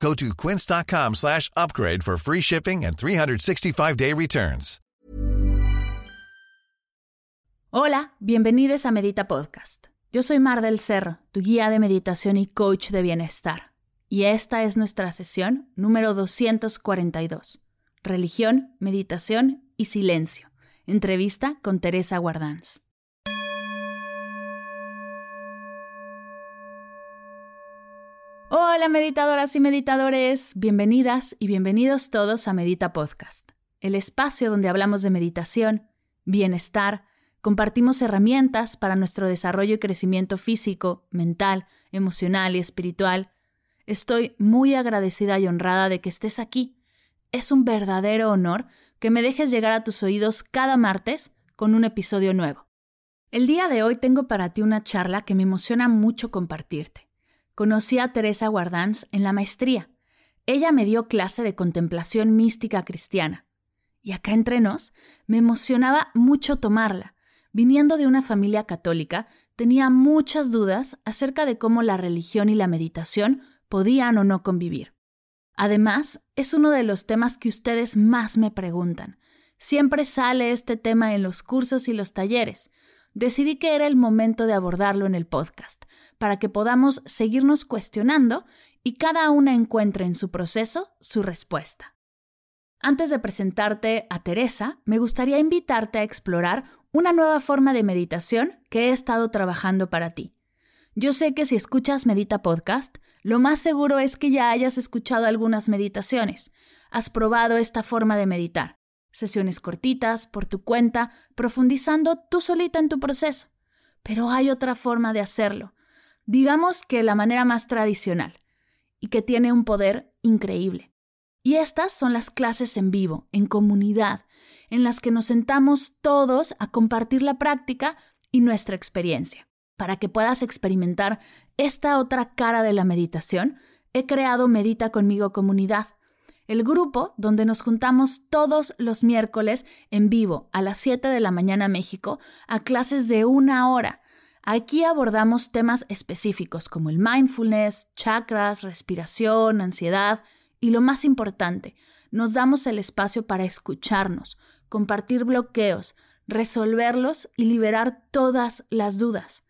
Go to quince.com slash upgrade for free shipping and 365-day returns. Hola, bienvenidos a Medita Podcast. Yo soy Mar del Cerro, tu guía de meditación y coach de bienestar. Y esta es nuestra sesión número 242. Religión, meditación y silencio. Entrevista con Teresa Guardans. Hola meditadoras y meditadores, bienvenidas y bienvenidos todos a Medita Podcast, el espacio donde hablamos de meditación, bienestar, compartimos herramientas para nuestro desarrollo y crecimiento físico, mental, emocional y espiritual. Estoy muy agradecida y honrada de que estés aquí. Es un verdadero honor que me dejes llegar a tus oídos cada martes con un episodio nuevo. El día de hoy tengo para ti una charla que me emociona mucho compartirte. Conocí a Teresa Guardans en la maestría. Ella me dio clase de contemplación mística cristiana. Y acá entre nos, me emocionaba mucho tomarla. Viniendo de una familia católica, tenía muchas dudas acerca de cómo la religión y la meditación podían o no convivir. Además, es uno de los temas que ustedes más me preguntan. Siempre sale este tema en los cursos y los talleres, decidí que era el momento de abordarlo en el podcast, para que podamos seguirnos cuestionando y cada una encuentre en su proceso su respuesta. Antes de presentarte a Teresa, me gustaría invitarte a explorar una nueva forma de meditación que he estado trabajando para ti. Yo sé que si escuchas Medita Podcast, lo más seguro es que ya hayas escuchado algunas meditaciones, has probado esta forma de meditar sesiones cortitas, por tu cuenta, profundizando tú solita en tu proceso. Pero hay otra forma de hacerlo, digamos que la manera más tradicional, y que tiene un poder increíble. Y estas son las clases en vivo, en comunidad, en las que nos sentamos todos a compartir la práctica y nuestra experiencia. Para que puedas experimentar esta otra cara de la meditación, he creado Medita conmigo comunidad el grupo donde nos juntamos todos los miércoles en vivo a las 7 de la mañana México a clases de una hora. Aquí abordamos temas específicos como el mindfulness, chakras, respiración, ansiedad y lo más importante, nos damos el espacio para escucharnos, compartir bloqueos, resolverlos y liberar todas las dudas.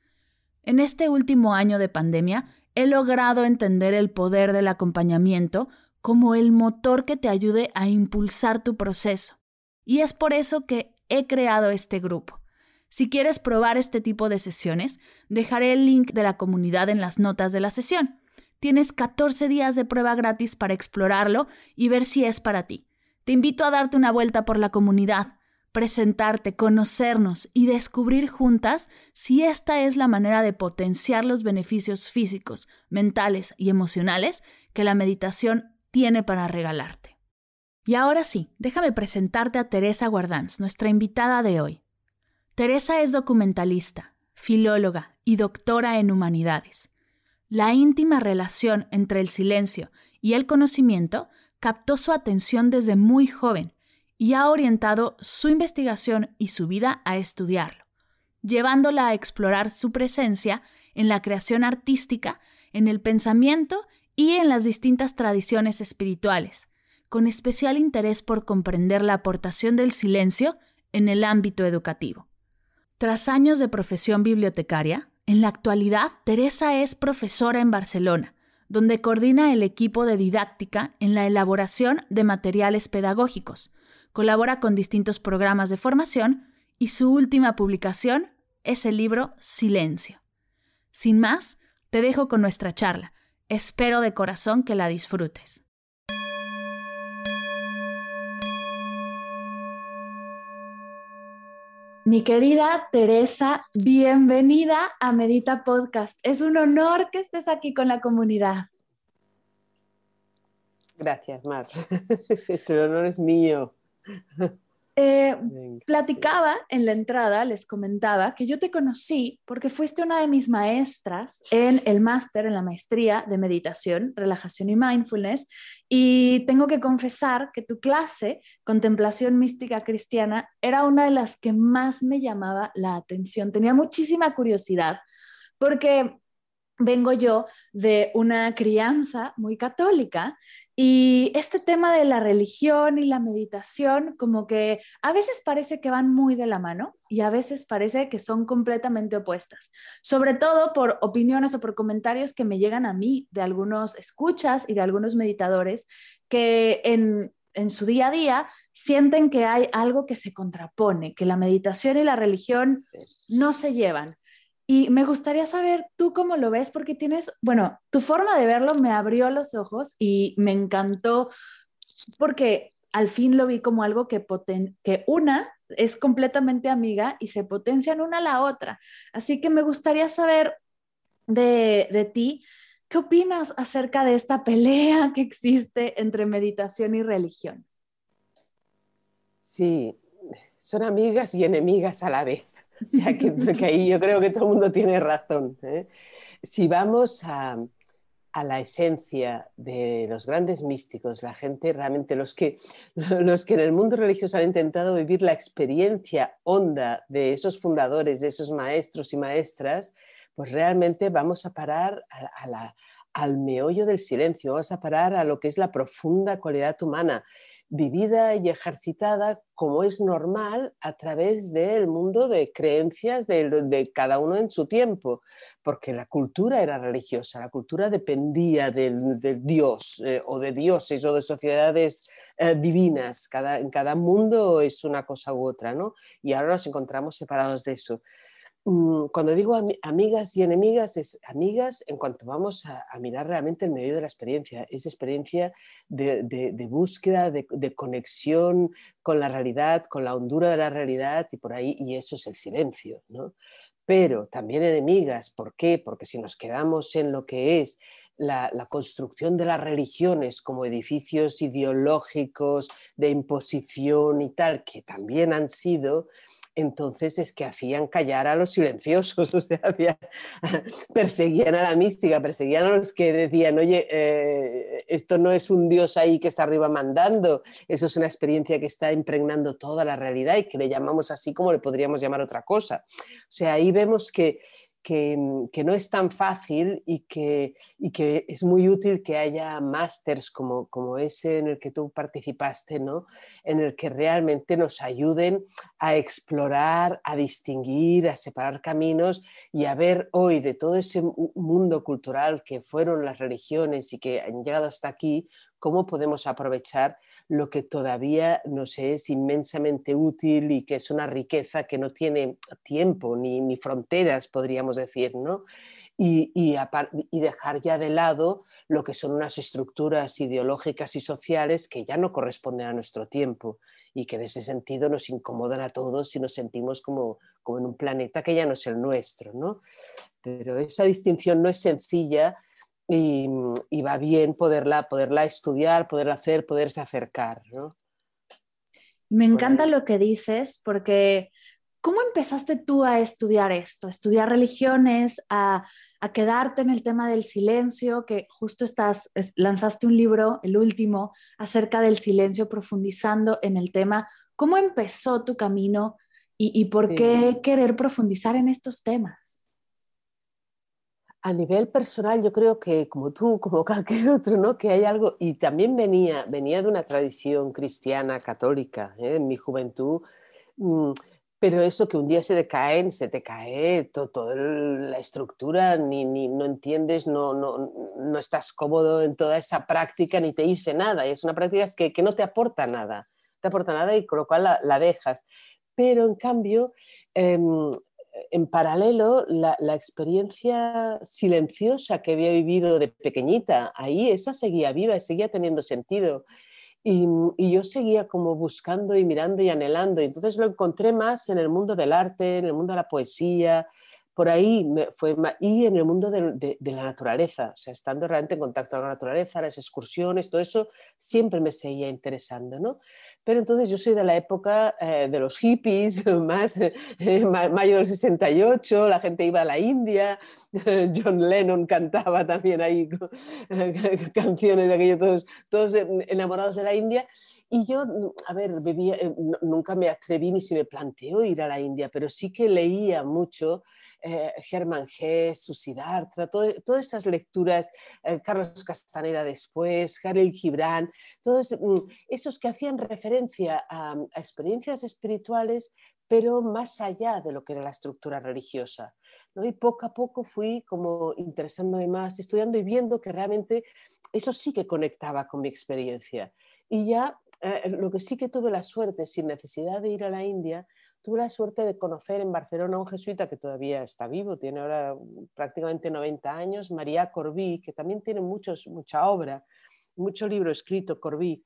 En este último año de pandemia, he logrado entender el poder del acompañamiento como el motor que te ayude a impulsar tu proceso. Y es por eso que he creado este grupo. Si quieres probar este tipo de sesiones, dejaré el link de la comunidad en las notas de la sesión. Tienes 14 días de prueba gratis para explorarlo y ver si es para ti. Te invito a darte una vuelta por la comunidad, presentarte, conocernos y descubrir juntas si esta es la manera de potenciar los beneficios físicos, mentales y emocionales que la meditación tiene para regalarte. Y ahora sí, déjame presentarte a Teresa Guardans, nuestra invitada de hoy. Teresa es documentalista, filóloga y doctora en humanidades. La íntima relación entre el silencio y el conocimiento captó su atención desde muy joven y ha orientado su investigación y su vida a estudiarlo, llevándola a explorar su presencia en la creación artística, en el pensamiento y en las distintas tradiciones espirituales, con especial interés por comprender la aportación del silencio en el ámbito educativo. Tras años de profesión bibliotecaria, en la actualidad Teresa es profesora en Barcelona, donde coordina el equipo de didáctica en la elaboración de materiales pedagógicos, colabora con distintos programas de formación y su última publicación es el libro Silencio. Sin más, te dejo con nuestra charla, Espero de corazón que la disfrutes. Mi querida Teresa, bienvenida a Medita Podcast. Es un honor que estés aquí con la comunidad. Gracias, Mar. El honor es mío. Eh, platicaba en la entrada, les comentaba que yo te conocí porque fuiste una de mis maestras en el máster, en la maestría de meditación, relajación y mindfulness. Y tengo que confesar que tu clase, Contemplación Mística Cristiana, era una de las que más me llamaba la atención. Tenía muchísima curiosidad porque vengo yo de una crianza muy católica y este tema de la religión y la meditación como que a veces parece que van muy de la mano y a veces parece que son completamente opuestas, sobre todo por opiniones o por comentarios que me llegan a mí de algunos escuchas y de algunos meditadores que en, en su día a día sienten que hay algo que se contrapone, que la meditación y la religión no se llevan. Y me gustaría saber tú cómo lo ves, porque tienes, bueno, tu forma de verlo me abrió los ojos y me encantó, porque al fin lo vi como algo que, que una es completamente amiga y se potencian una a la otra. Así que me gustaría saber de, de ti, ¿qué opinas acerca de esta pelea que existe entre meditación y religión? Sí, son amigas y enemigas a la vez. O sea, que, ahí yo creo que todo el mundo tiene razón. ¿eh? Si vamos a, la esencia de los grandes místicos, la gente realmente, los que, los que en el mundo religioso han intentado vivir la experiencia honda de esos fundadores, de esos maestros y maestras, pues realmente vamos a parar al meollo del silencio, vamos a parar a lo que es la profunda cualidad humana vivida y ejercitada como es normal a través del mundo de creencias de, cada uno en su tiempo, porque la cultura era religiosa, la cultura dependía del, Dios eh, o de dioses o de sociedades eh, divinas, cada, en cada mundo es una cosa u otra, ¿no? Y ahora nos encontramos separados de eso. Mm, cuando digo amigas y enemigas, es amigas en cuanto vamos a, mirar realmente el medio de la experiencia, esa experiencia de, búsqueda, de, conexión con la realidad, con la hondura de la realidad y por ahí, y eso es el silencio, ¿no? Pero también enemigas, ¿por qué? Porque si nos quedamos en lo que es la, la, construcción de las religiones como edificios ideológicos de imposición y tal, que también han sido, entonces es que hacían callar a los silenciosos, o sea, perseguían a la mística, perseguían a los que decían, oye, eh, esto no es un Dios ahí que está arriba mandando, eso es una experiencia que está impregnando toda la realidad y que le llamamos así como le podríamos llamar otra cosa. O sea, ahí vemos que Mm, que, no es tan fácil y que, y que es muy útil que haya másters como, como ese en el que tú participaste, ¿no? en el que realmente nos ayuden a explorar, a distinguir, a separar caminos y a ver hoy de todo ese mundo cultural que fueron las religiones y que han llegado hasta aquí, cómo podemos aprovechar lo que todavía nos es inmensamente útil y que es una riqueza que no tiene tiempo ni, fronteras, podríamos decir, ¿no? Y, y, dejar ya de lado lo que son unas estructuras ideológicas y sociales que ya no corresponden a nuestro tiempo y que en ese sentido nos incomodan a todos y nos sentimos como, como en un planeta que ya no es el nuestro. ¿no? Pero esa distinción no es sencilla y, va bien poderla, poderla estudiar, poderla hacer, poderse acercar. ¿no? Me encanta lo que dices porque ¿cómo empezaste tú a estudiar esto? estudiar religiones, a, a, quedarte en el tema del silencio, que justo estás, lanzaste un libro, el último, acerca del silencio, profundizando en el tema. ¿Cómo empezó tu camino y, y por qué querer profundizar en estos temas? A nivel personal, yo creo que como tú, como cualquier otro, ¿no? que hay algo, y también venía, venía de una tradición cristiana católica ¿eh? en mi juventud, mm, pero eso que un día se te caen, se te cae toda la estructura, ni, ni, no entiendes, no, no, no, estás cómodo en toda esa práctica, ni te dice nada, y es una práctica que, que no te aporta nada, te aporta nada y con lo cual la, la dejas. Pero en cambio, em, en paralelo, la, experiencia silenciosa que había vivido de pequeñita, ahí esa seguía viva y seguía teniendo sentido. Y, yo seguía como buscando y mirando y anhelando. Y entonces lo encontré más en el mundo del arte, en el mundo de la poesía, por ahí me fue y en el mundo de, la naturaleza, o sea, estando realmente en contacto con la naturaleza, las excursiones, todo eso siempre me seguía interesando, ¿no? Pero entonces yo soy de la época eh, de los hippies, más eh, mayo del 68, la gente iba a la India, John Lennon cantaba también ahí canciones de aquellos todos, todos enamorados de la India. Y yo, mm, a ver, eh, nunca me atreví ni se me planteó ir a la India, pero sí que leía mucho eh, Germán Gess, Susiddhartha, todas esas lecturas, eh, Carlos Castaneda después, Jalil Gibran, todos mm, esos que hacían referencia a, a experiencias espirituales, pero más allá de lo que era la estructura religiosa. ¿no? Y poco a poco fui como interesándome más, estudiando y viendo que realmente eso sí que conectaba con mi experiencia. Y ya eh, lo que sí que tuve la suerte, sin necesidad de ir a la India, tuve la suerte de conocer en Barcelona a un jesuita que todavía está vivo, tiene ahora prácticamente 90 años, María Corbí, que también tiene muchos, mucha obra, mucho libro escrito, Corbí.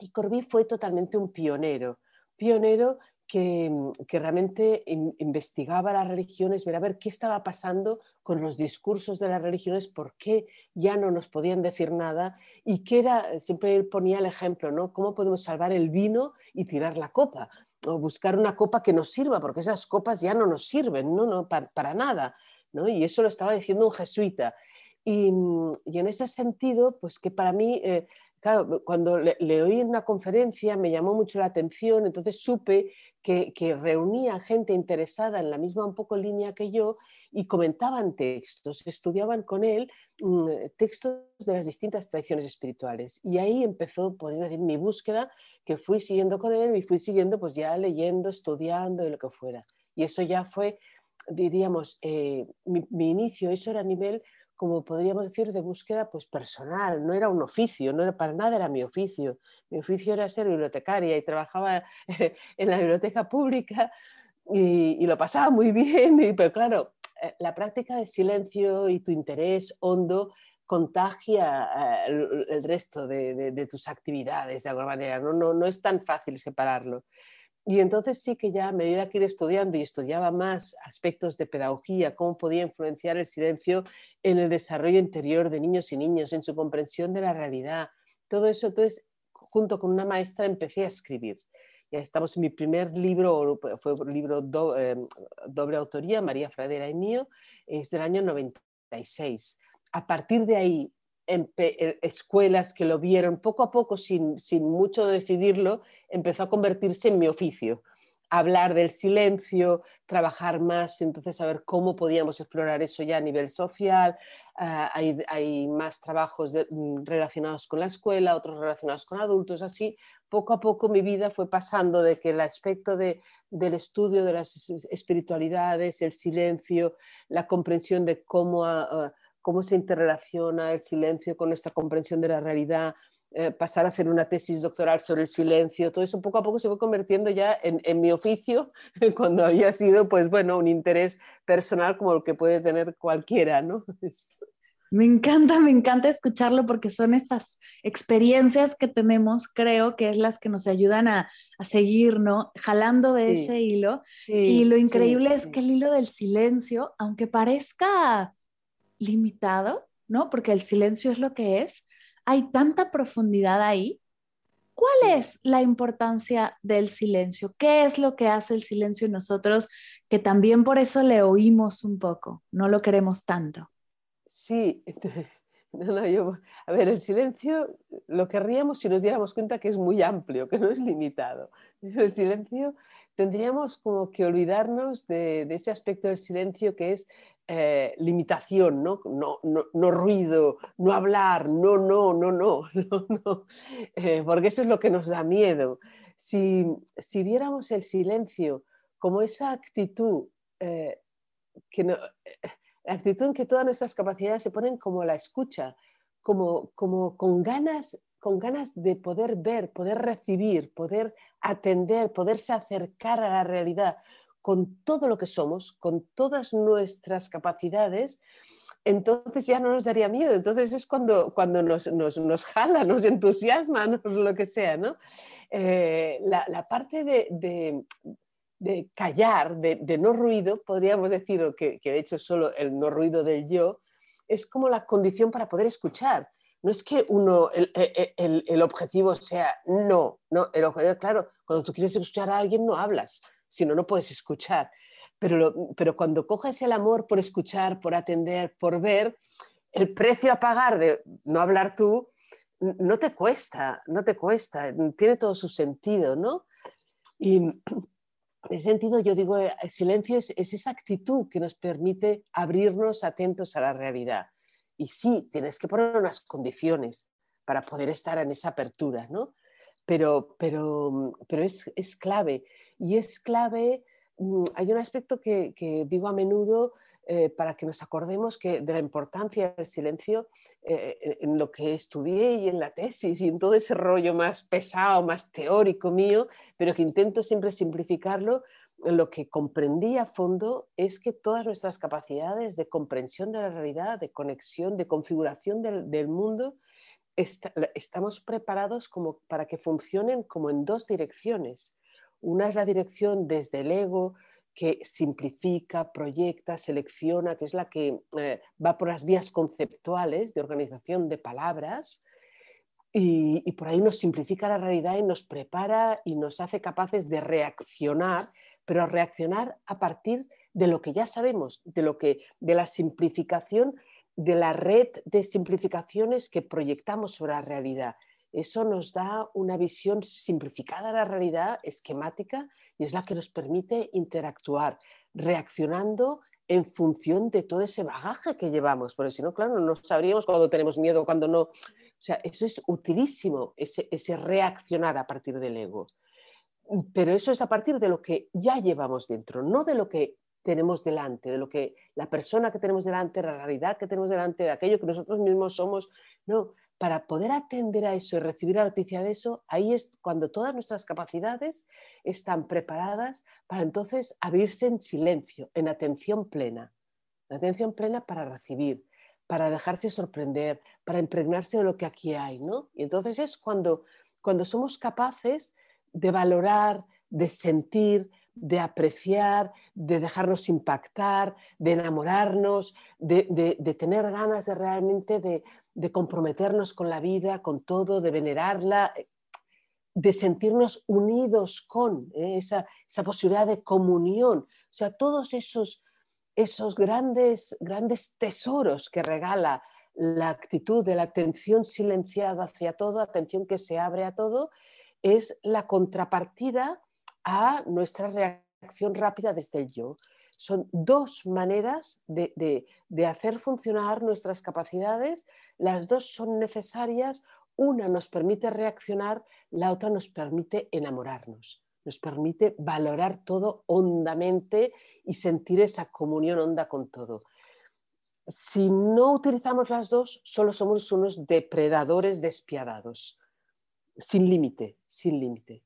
y Corbí fue totalmente un pionero, pionero que, realmente investigaba las religiones, ver a ver qué estaba pasando con los discursos de las religiones, por qué ya no nos podían decir nada y que era, siempre él ponía el ejemplo, ¿no? ¿Cómo podemos salvar el vino y tirar la copa? O buscar una copa que nos sirva, porque esas copas ya no nos sirven, no, no para, nada. ¿no? Y eso lo estaba diciendo un jesuita. Y, en ese sentido, pues que para mí eh, claro, cuando le, oí en una conferencia me llamó mucho la atención, entonces supe que, reunía gente interesada en la misma un poco línea que yo y comentaban textos, estudiaban con él mm, textos de las distintas tradiciones espirituales. Y ahí empezó, podéis decir, mi búsqueda, que fui siguiendo con él y fui siguiendo pues ya leyendo, estudiando y lo que fuera. Y eso ya fue, diríamos, eh, mi inicio, eso era a nivel como podríamos decir, de búsqueda pues personal, no era un oficio, no era para nada era mi oficio. Mi oficio era ser bibliotecaria y trabajaba en la biblioteca pública y, lo pasaba muy bien, y, pero claro, eh, la práctica de silencio y tu interés hondo contagia eh, el, resto de, tus actividades de alguna manera, no, no, no es tan fácil separarlo. Y entonces sí que ya a medida que iba estudiando y estudiaba más aspectos de pedagogía, cómo podía influenciar el silencio en el desarrollo interior de niños y niños, en su comprensión de la realidad, todo eso, entonces junto con una maestra empecé a escribir. Ya estamos en mi primer libro, fue un libro eh, doble autoría, María Fradera y mío, es del año 96. A partir de ahí escuelas que lo vieron poco a poco, sin, sin mucho decidirlo, empezó a convertirse en mi oficio hablar del silencio, trabajar más, entonces a ver cómo podíamos explorar eso ya a nivel social. Ah, hay, hay, más trabajos mm, relacionados con la escuela, otros relacionados con adultos, así poco a poco mi vida fue pasando de que el aspecto de, del estudio de las espiritualidades, el silencio, la comprensión de cómo... Ah, ah, cómo se interrelaciona el silencio con nuestra comprensión de la realidad, eh, pasar a hacer una tesis doctoral sobre el silencio, todo eso poco a poco se fue convirtiendo ya en, en, mi oficio, cuando había sido, pues bueno, un interés personal como el que puede tener cualquiera, ¿no? Me encanta, me encanta escucharlo porque son estas experiencias que tenemos, creo que es las que nos ayudan a, a seguir, ¿no? Jalando de ese hilo. y lo increíble es que el hilo del silencio, aunque parezca limitado, ¿no? Porque el silencio es lo que es. Hay tanta profundidad ahí. ¿Cuál es la importancia del silencio? ¿Qué es lo que hace el silencio en nosotros que también por eso le oímos un poco, no lo queremos tanto? Sí, a ver, el silencio lo querríamos si nos diéramos cuenta que es muy amplio, que no es limitado. El silencio tendríamos como que olvidarnos de, ese aspecto del silencio que es eh, limitación, ¿no? No, ¿no? ruido, no hablar, no, no, no, no, no, eh, porque eso es lo que nos da miedo. Si, si viéramos el silencio como esa actitud, eh, que no, actitud en que todas nuestras capacidades se ponen como la escucha, como, como con ganas con ganas de poder ver, poder recibir, poder atender, poderse acercar a la realidad con todo lo que somos, con todas nuestras capacidades, entonces ya no nos daría miedo. Entonces es cuando, cuando nos, nos, jala, nos entusiasma, lo que sea. ¿no? Eh, la, parte de, de callar, de, no ruido, podríamos decir, que, que de hecho solo el no ruido del yo, es como la condición para poder escuchar. No es que uno, el, objetivo sea no, no, el objetivo, claro, cuando tú quieres escuchar a alguien no hablas, si no, no puedes escuchar. Pero, pero cuando coges el amor por escuchar, por atender, por ver, el precio a pagar de no hablar tú no te cuesta, no te cuesta, tiene todo su sentido, ¿no? Y en ese sentido yo digo, el silencio es, esa actitud que nos permite abrirnos atentos a la realidad. Y sí, tienes que poner unas condiciones para poder estar en esa apertura, ¿no? Pero, pero, pero es, es clave. Y es clave Mm, hay un aspecto que, digo a menudo eh, para que nos acordemos que de la importancia del silencio eh, en lo que estudié y en la tesis y en todo ese rollo más pesado, más teórico mío, pero que intento siempre simplificarlo. Lo que comprendí a fondo es que todas nuestras capacidades de comprensión de la realidad, de conexión, de configuración del, mundo, estamos preparados como para que funcionen como en dos direcciones. Una es la dirección desde el ego, que simplifica, proyecta, selecciona, que es la que eh, va por las vías conceptuales de organización de palabras y, por ahí nos simplifica la realidad y nos prepara y nos hace capaces de reaccionar, pero reaccionar a partir de lo que ya sabemos, de, lo que, de la simplificación, de la red de simplificaciones que proyectamos sobre la realidad. Eso nos da una visión simplificada de la realidad, esquemática, y es la que nos permite interactuar, reaccionando en función de todo ese bagaje que llevamos, porque si no, claro, no sabríamos cuando tenemos miedo, cuando no. O sea, eso es utilísimo, ese, ese reaccionar a partir del ego. Pero eso es a partir de lo que ya llevamos dentro, no de lo que tenemos delante, de lo que la persona que tenemos delante, la realidad que tenemos delante, de aquello que nosotros mismos somos. No, para poder atender a eso y recibir la noticia de eso, ahí es cuando todas nuestras capacidades están preparadas para entonces abrirse en silencio, en atención plena. atención plena para recibir, para dejarse sorprender, para impregnarse de lo que aquí hay, ¿no? Y entonces es cuando, cuando somos capaces de valorar, de sentir, de apreciar, de dejarnos impactar, de enamorarnos, de, tener ganas de realmente de, comprometernos con la vida, con todo, de venerarla, de sentirnos unidos con ¿eh? esa, posibilidad de comunión. O sea, todos esos, esos grandes, grandes tesoros que regala la actitud de la atención silenciada hacia todo, atención que se abre a todo, es la contrapartida a nuestra reacción rápida desde el yo. Son dos maneras de, hacer funcionar nuestras capacidades, las dos son necesarias, una nos permite reaccionar, la otra nos permite enamorarnos, nos permite valorar todo hondamente y sentir esa comunión honda con todo. Si no utilizamos las dos, solo somos unos depredadores despiadados, sin límite, sin límite.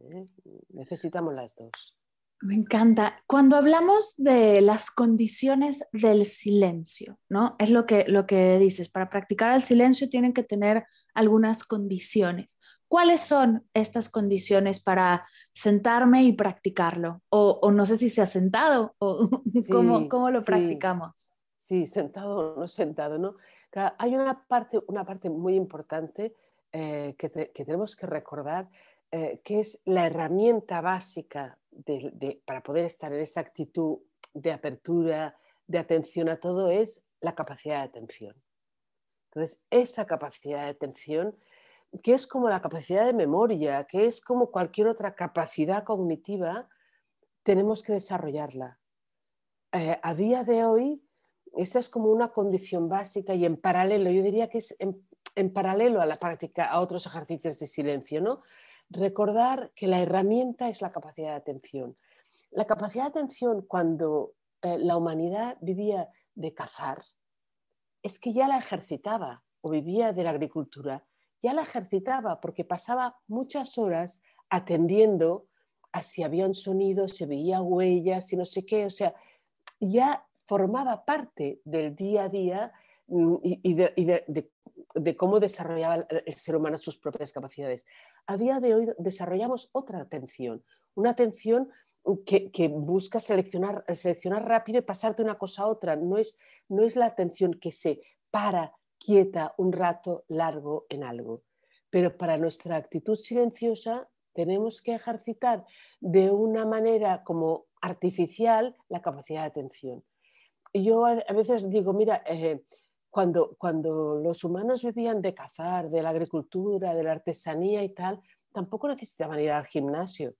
¿eh? Necesitamos las dos. Me encanta. Cuando hablamos de las condiciones del silencio, ¿no? Es lo que, lo que dices, para practicar el silencio tienen que tener algunas condiciones. ¿Cuáles son estas condiciones para sentarme y practicarlo? O, no sé si se ha sentado o cómo, lo practicamos. Sí, sentado o no sentado, ¿no? hay una parte, una parte muy importante eh, que, tenemos que recordar eh, que es la herramienta básica para poder estar en esa actitud de apertura, de atención a todo, es la capacidad de atención. Entonces, esa capacidad de atención, que es como la capacidad de memoria, que es como cualquier otra capacidad cognitiva, tenemos que desarrollarla. Eh, a día de hoy, esa es como una condición básica y en paralelo, yo diría que es en, en paralelo a la práctica, a otros ejercicios de silencio, ¿no? recordar que la herramienta es la capacidad de atención. La capacidad de atención cuando eh, la humanidad vivía de cazar, es que ya la ejercitaba o vivía de la agricultura, ya la ejercitaba porque pasaba muchas horas atendiendo a si había un sonido, si veía huellas, si no sé qué, o sea, ya formaba parte del día a día mm, y, de, de cómo desarrollaba el ser humano sus propias capacidades. A día de hoy desarrollamos otra atención, una atención que, busca seleccionar, seleccionar rápido y pasar de una cosa a otra. No es, no es la atención que se para quieta un rato largo en algo. Pero para nuestra actitud silenciosa tenemos que ejercitar de una manera como artificial la capacidad de atención. Yo a, veces digo, mira, eh, cuando, cuando los humanos vivían de cazar, de la agricultura, de la artesanía y tal, tampoco necesitaban ir al gimnasio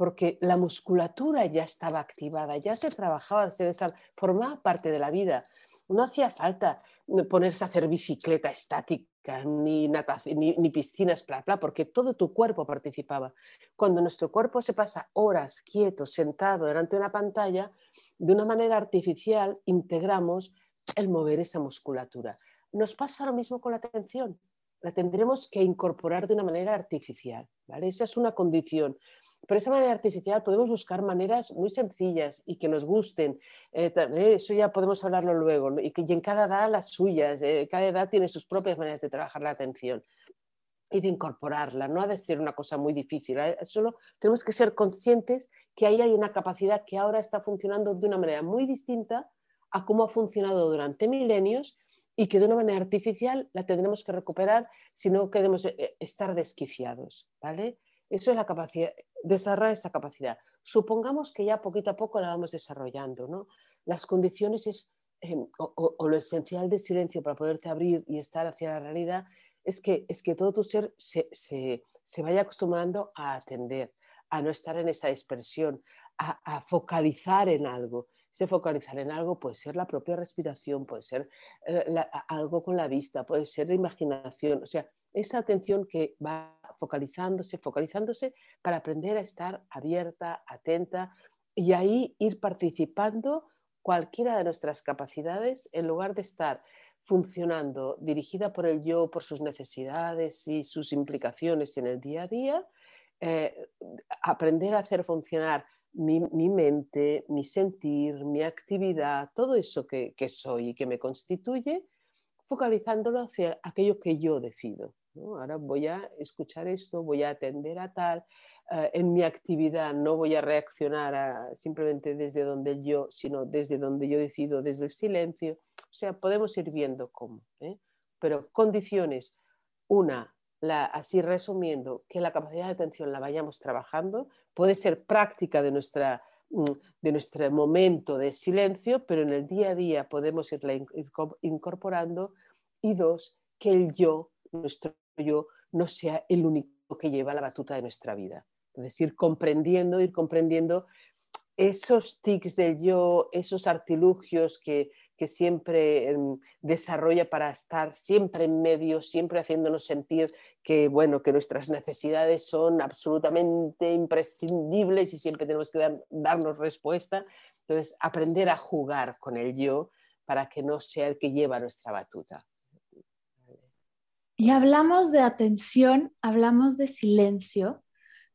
porque la musculatura ya estaba activada, ya se trabajaba, se formaba parte de la vida. No hacía falta ponerse a hacer bicicleta estática, ni, ni, ni piscinas, bla, bla, porque todo tu cuerpo participaba. Cuando nuestro cuerpo se pasa horas quieto, sentado delante de una pantalla, de una manera artificial integramos el mover esa musculatura. Nos pasa lo mismo con la atención. La tendremos que incorporar de una manera artificial. ¿vale? Esa es una condición. Por esa manera artificial podemos buscar maneras muy sencillas y que nos gusten. Eh, eh, eso ya podemos hablarlo luego. Y, que, en cada edad las suyas, eh, cada edad tiene sus propias maneras de trabajar la atención y de incorporarla. No ha de ser una cosa muy difícil. Solo tenemos que ser conscientes que ahí hay una capacidad que ahora está funcionando de una manera muy distinta a cómo ha funcionado durante milenios y que de una manera artificial la tendremos que recuperar si no queremos estar desquiciados. ¿vale? Eso es la capacidad, desarrollar esa capacidad. Supongamos que ya poquito a poco la vamos desarrollando. ¿no? Las condiciones es, em, o, lo esencial del silencio para poderte abrir y estar hacia la realidad es que, es que todo tu ser se, se, vaya acostumbrando a atender, a no estar en esa expresión, a, focalizar en algo. Ese focalizar en algo puede ser la propia respiración, puede ser eh, algo con la vista, puede ser la imaginación. O sea, esa atención que va focalizándose, focalizándose para aprender a estar abierta, atenta y ahí ir participando cualquiera de nuestras capacidades en lugar de estar funcionando dirigida por el yo, por sus necesidades y sus implicaciones en el día a día, eh, aprender a hacer funcionar mi, mente, mi sentir, mi actividad, todo eso que, soy y que me constituye, focalizándolo hacia aquello que yo decido. Ahora voy a escuchar esto, voy a atender a tal, eh, en mi actividad no voy a reaccionar simplemente desde donde yo, sino desde donde yo decido, desde el silencio. O sea, podemos ir viendo cómo. ¿eh? Pero condiciones, una, la, así resumiendo, que la capacidad de atención la vayamos trabajando, puede ser práctica de, nuestra, mm, de nuestro momento de silencio, pero en el día a día podemos irla incorporando. Y dos, que el yo nuestro yo no sea el único que lleva la batuta de nuestra vida. Entonces, ir comprendiendo, ir comprendiendo esos tics del yo, esos artilugios que, siempre em, desarrolla para estar siempre en medio, siempre haciéndonos sentir que, bueno, que nuestras necesidades son absolutamente imprescindibles y siempre tenemos que darnos respuesta. Entonces, aprender a jugar con el yo para que no sea el que lleva nuestra batuta. Y hablamos de atención, hablamos de silencio,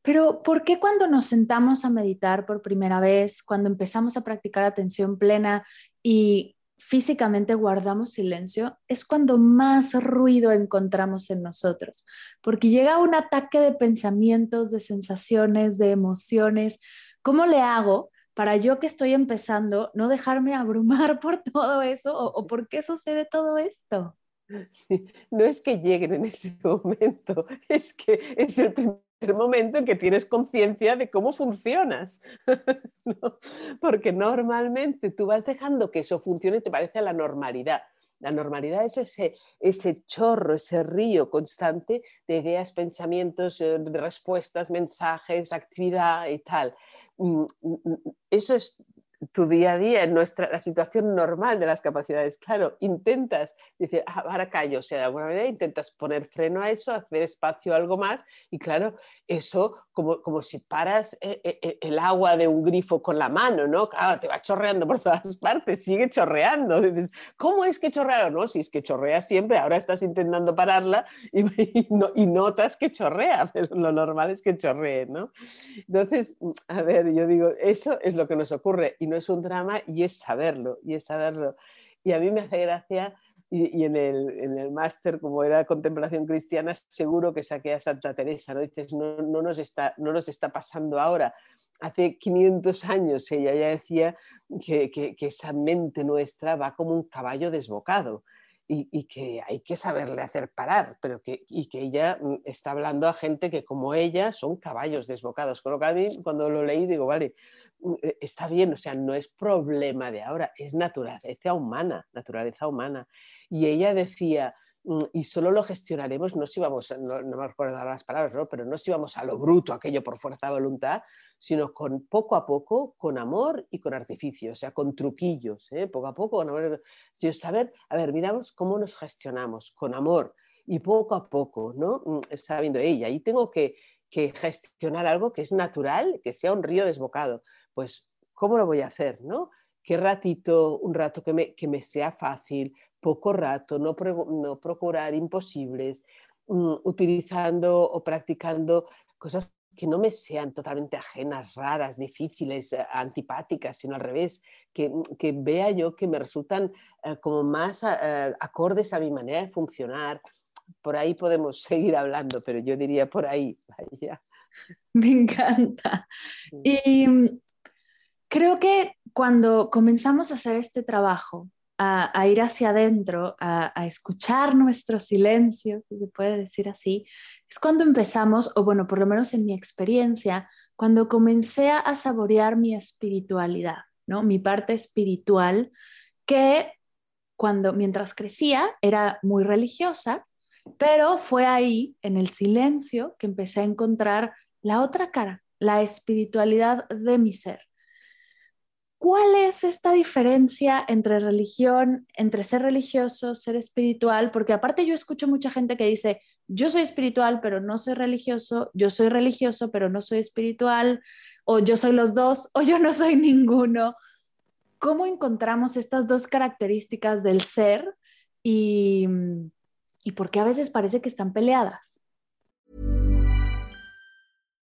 pero ¿por qué cuando nos sentamos a meditar por primera vez, cuando empezamos a practicar atención plena y físicamente guardamos silencio, es cuando más ruido encontramos en nosotros? Porque llega un ataque de pensamientos, de sensaciones, de emociones. ¿Cómo le hago para yo que estoy empezando no dejarme abrumar por todo eso o, o por qué sucede todo esto? no es que lleguen en ese momento, es que es el primer momento en que tienes conciencia de cómo funcionas. Porque normalmente tú vas dejando que eso funcione y te parece la normalidad. La normalidad es ese, ese chorro, ese río constante de ideas, pensamientos, eh, respuestas, mensajes, actividad y tal. Mm, mm, mm, eso es tu día a día, en nuestra, la situación normal de las capacidades. Claro, intentas decir, ah, ahora callo, o sea, de alguna manera intentas poner freno a eso, hacer espacio a algo más, y claro, eso como, como si paras eh, eh, eh, el agua de un grifo con la mano, ¿no? Claro, te va chorreando por todas partes, sigue chorreando. Dices, ¿Cómo es que chorrea? No, si es que chorrea siempre, ahora estás intentando pararla y, y, notas que chorrea, pero lo normal es que chorree, ¿no? Entonces, a ver, yo digo, eso es lo que nos ocurre y no es un drama y es saberlo, y es saberlo. Y a mí me hace gracia y, en el, en el máster, como era contemplación cristiana, seguro que saqué a Santa Teresa, ¿no? Dices, no, no, nos está, no nos está pasando ahora. hace 500 años ella ya decía que, que, esa mente nuestra va como un caballo desbocado. Y, que hay que saberle hacer parar, pero que, y que ella mm, está hablando a gente que como ella son caballos desbocados. Con lo que a mí cuando lo leí digo, vale, está bien, o sea, no es problema de ahora, es naturaleza humana, naturaleza humana. Y ella decía, Mm, y solo lo gestionaremos, no si vamos, no, no me acuerdo las palabras, pero no si vamos a lo bruto, aquello por fuerza de voluntad, sino con poco a poco, con amor y con artificio, o sea, con truquillos, ¿eh? poco a poco, con amor. saber, a ver, miramos cómo nos gestionamos, con amor y poco a poco, ¿no? Mm, está viendo ella, y tengo que, que gestionar algo que es natural, que sea un río desbocado. Pues, ¿cómo lo voy a hacer, no? qué ratito, un rato que me, que me sea fácil, poco rato, no, no procurar imposibles, mm, utilizando o practicando cosas que no me sean totalmente ajenas, raras, difíciles, eh, antipáticas, sino al revés, que, mm, que vea yo que me resultan eh, como más eh, acordes a mi manera de funcionar. Por ahí podemos seguir hablando, pero yo diría por ahí. Me encanta. Y mm, creo que cuando comenzamos a hacer este trabajo, a, ir hacia adentro, a, escuchar nuestros silencios, si se puede decir así, es cuando empezamos, o bueno, por lo menos en mi experiencia, cuando comencé a saborear mi espiritualidad, ¿no? Mi parte espiritual, que cuando mientras crecía era muy religiosa, pero fue ahí, en el silencio, que empecé a encontrar la otra cara, la espiritualidad de mi ser. ¿Cuál es esta diferencia entre religión, entre ser religioso, ser espiritual? Porque aparte yo escucho mucha gente que dice, yo soy espiritual, pero no soy religioso, yo soy religioso, pero no soy espiritual, o yo soy los dos, o yo no soy ninguno. ¿Cómo encontramos estas dos características del ser y, y por qué a veces parece que están peleadas?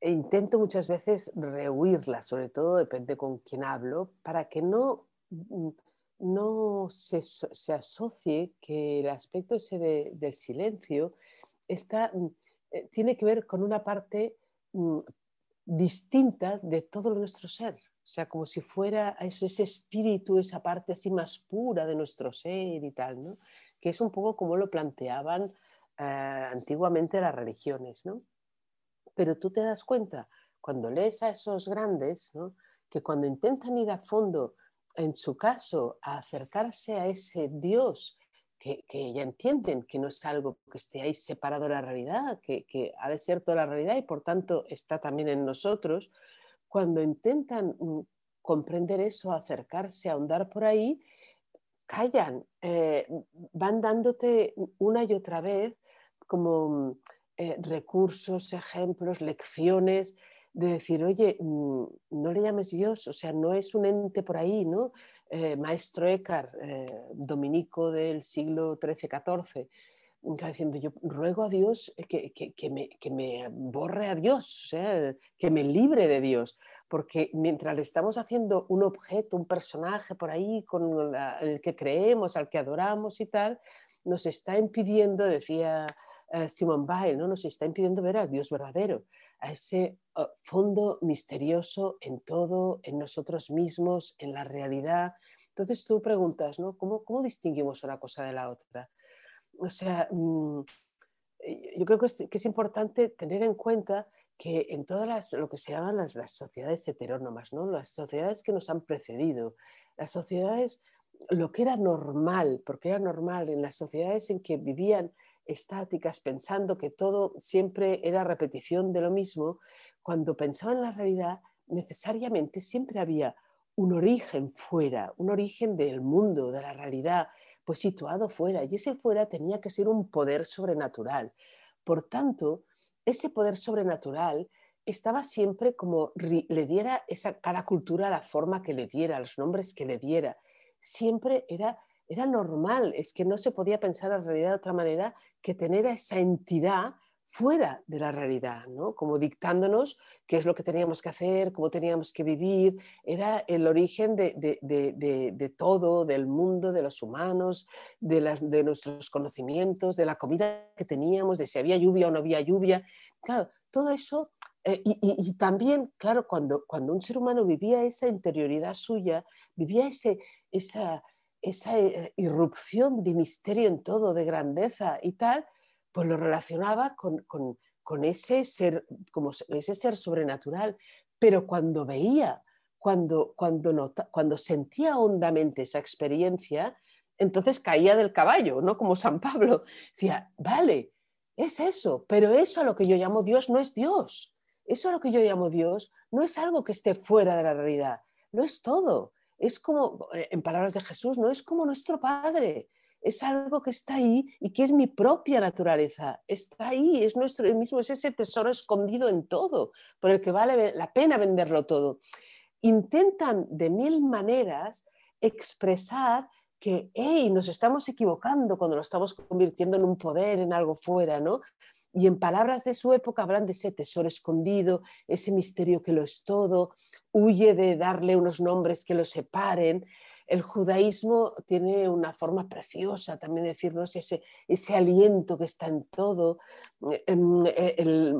intento muchas veces rehuirla, sobre todo depende con quién hablo, para que no mm, no se, se asocie que el aspecto ese de, del silencio Mm, eh, tiene que ver con una parte mm, distinta de todo nuestro ser. O sea, como si fuera ese espíritu, esa parte así más pura de nuestro ser y tal, ¿no? Que es un poco como lo planteaban eh, antiguamente las religiones, ¿no? Pero tú te das cuenta, cuando lees a esos grandes, que cuando intentan ir a fondo, en su caso, a acercarse a ese Dios que, ya entienden que no es algo que esté ahí separado de la realidad, que, ha de ser toda la realidad y por tanto está también en nosotros, cuando intentan mm, comprender eso, acercarse, ahondar por ahí, callan, eh, van dándote una y otra vez como eh, recursos, ejemplos, lecciones de decir, oye, mm, no le llames Dios, o sea, no es un ente por ahí, ¿no? Eh, maestro Eckhart, eh, dominico del siglo XIII-XIV, diciendo, yo ruego a Dios que, que, me, que, me, borre a Dios, o sea, que me libre de Dios, porque mientras le estamos haciendo un objeto, un personaje por ahí con el que creemos, al que adoramos y tal, nos está impidiendo, decía eh, Simon Weil, ¿no? nos está impidiendo ver al Dios verdadero a ese uh, fondo misterioso en todo, en nosotros mismos, en la realidad. Entonces tú preguntas, ¿no? ¿Cómo, cómo distinguimos una cosa de la otra? O sea, mm, yo creo que es, que es, importante tener en cuenta que en todas las, lo que se llaman las, las sociedades heterónomas, ¿no? las sociedades que nos han precedido, las sociedades, lo que era normal, porque era normal en las sociedades en que vivían estáticas pensando que todo siempre era repetición de lo mismo, cuando pensaban en la realidad, necesariamente siempre había un origen fuera, un origen del mundo, de la realidad, pues situado fuera. Y ese fuera tenía que ser un poder sobrenatural. Por tanto, ese poder sobrenatural estaba siempre como le diera esa, cada cultura la forma que le diera, los nombres que le diera. Siempre era, era normal, es que no se podía pensar la realidad de otra manera que tener a esa entidad fuera de la realidad, ¿no? como dictándonos qué es lo que teníamos que hacer, cómo teníamos que vivir. Era el origen de, de, todo, del mundo, de los humanos, de, de, nuestros conocimientos, de la comida que teníamos, de si había lluvia o no había lluvia. Claro, todo eso. Eh, y, también, claro, cuando, cuando un ser humano vivía esa interioridad suya, vivía ese, esa, esa eh, irrupción de misterio en todo, de grandeza y tal, pues lo relacionaba con, ese, ser, como ese ser sobrenatural. Pero cuando veía, cuando, cuando, cuando sentía hondamente esa experiencia, entonces caía del caballo, ¿no? Como San Pablo. Decía, vale, es eso, pero eso a lo que yo llamo Dios no es Dios. Eso a lo que yo llamo Dios no es algo que esté fuera de la realidad, no es todo. Es como, en palabras de Jesús, no es como nuestro Padre, es algo que está ahí y que es mi propia naturaleza. Está ahí, es nuestro mismo, es ese tesoro escondido en todo, por el que vale la pena venderlo todo. Intentan de mil maneras expresar que, hey, nos estamos equivocando cuando lo estamos convirtiendo en un poder, en algo fuera, ¿no? Y en palabras de su época hablan de ese tesoro escondido, ese misterio que lo es todo, huye de darle unos nombres que lo separen. El judaísmo tiene una forma preciosa también de decirnos ese, ese aliento que está en todo. En, el,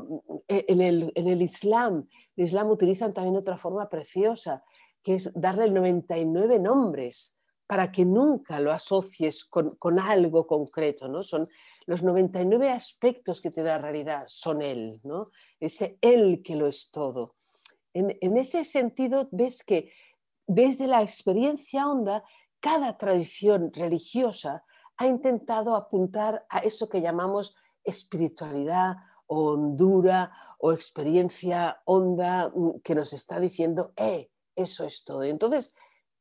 en, el, en el Islam, el Islam utilizan también otra forma preciosa, que es darle 99 nombres para que nunca lo asocies con, algo concreto, ¿no? Son los 99 aspectos que te da realidad, son Él, ¿no? Ese Él que lo es todo. En, en, ese sentido, ves que desde la experiencia honda, cada tradición religiosa ha intentado apuntar a eso que llamamos espiritualidad o hondura o experiencia honda mm, que nos está diciendo, eh, eso es todo. Entonces,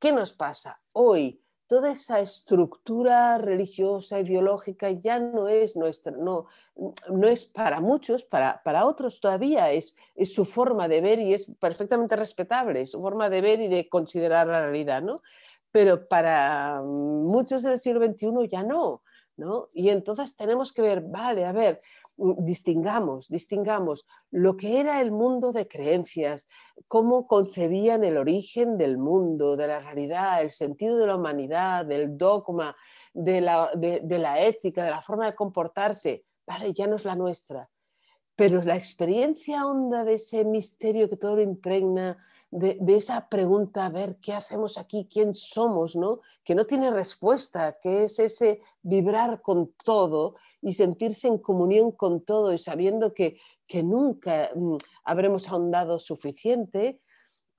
¿qué nos pasa? Hoy toda esa estructura religiosa, ideológica, ya no es nuestra, no, no es para muchos, para, para otros todavía es, es, su forma de ver y es perfectamente respetable, es su forma de ver y de considerar la realidad, ¿no? Pero para muchos del siglo XXI ya no, ¿no? Y entonces tenemos que ver, vale, a ver, distingamos, distingamos lo que era el mundo de creencias, cómo concebían el origen del mundo, de la realidad, el sentido de la humanidad, del dogma, de la, de la ética, de la forma de comportarse. Vale, ya no es la nuestra pero la experiencia honda de ese misterio que todo lo impregna, de, esa pregunta, a ver, ¿qué hacemos aquí? ¿Quién somos? ¿no? Que no tiene respuesta, que es ese vibrar con todo y sentirse en comunión con todo y sabiendo que, que nunca mm, habremos ahondado suficiente.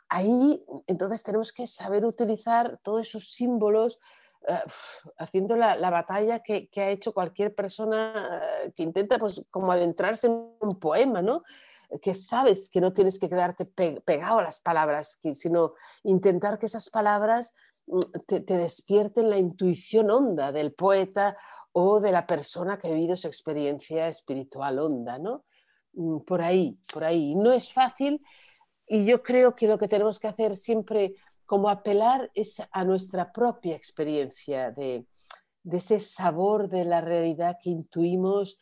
Ahí entonces tenemos que saber utilizar todos esos símbolos eh, haciendo la, batalla que, ha hecho cualquier persona eh, que intenta pues, como adentrarse en un poema, ¿no? que sabes que no tienes que quedarte pegado a las palabras, sino intentar que esas palabras mm, te, despierten la intuición honda del poeta o de la persona que ha vivido esa experiencia espiritual honda, ¿no? Mm, por ahí, por ahí. No es fácil y yo creo que lo que tenemos que hacer siempre como apelar es a nuestra propia experiencia de, ese sabor de la realidad que intuimos,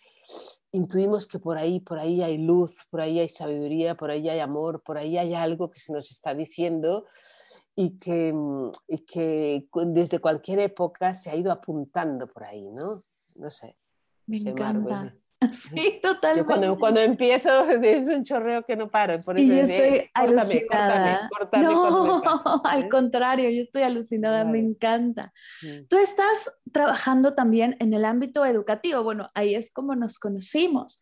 intuimos que por ahí, por ahí hay luz, por ahí hay sabiduría, por ahí hay amor, por ahí hay algo que se nos está diciendo y que, y que desde cualquier época se ha ido apuntando por ahí, ¿no? No sé. Me encanta. Sí, totalmente. cuando, cuando, empiezo es un chorreo que no paro. Por eso y yo estoy alucinada. no, al contrario, yo estoy alucinada, me encanta. Mm. Tú estás trabajando también en el ámbito educativo. Bueno, ahí es como nos conocimos.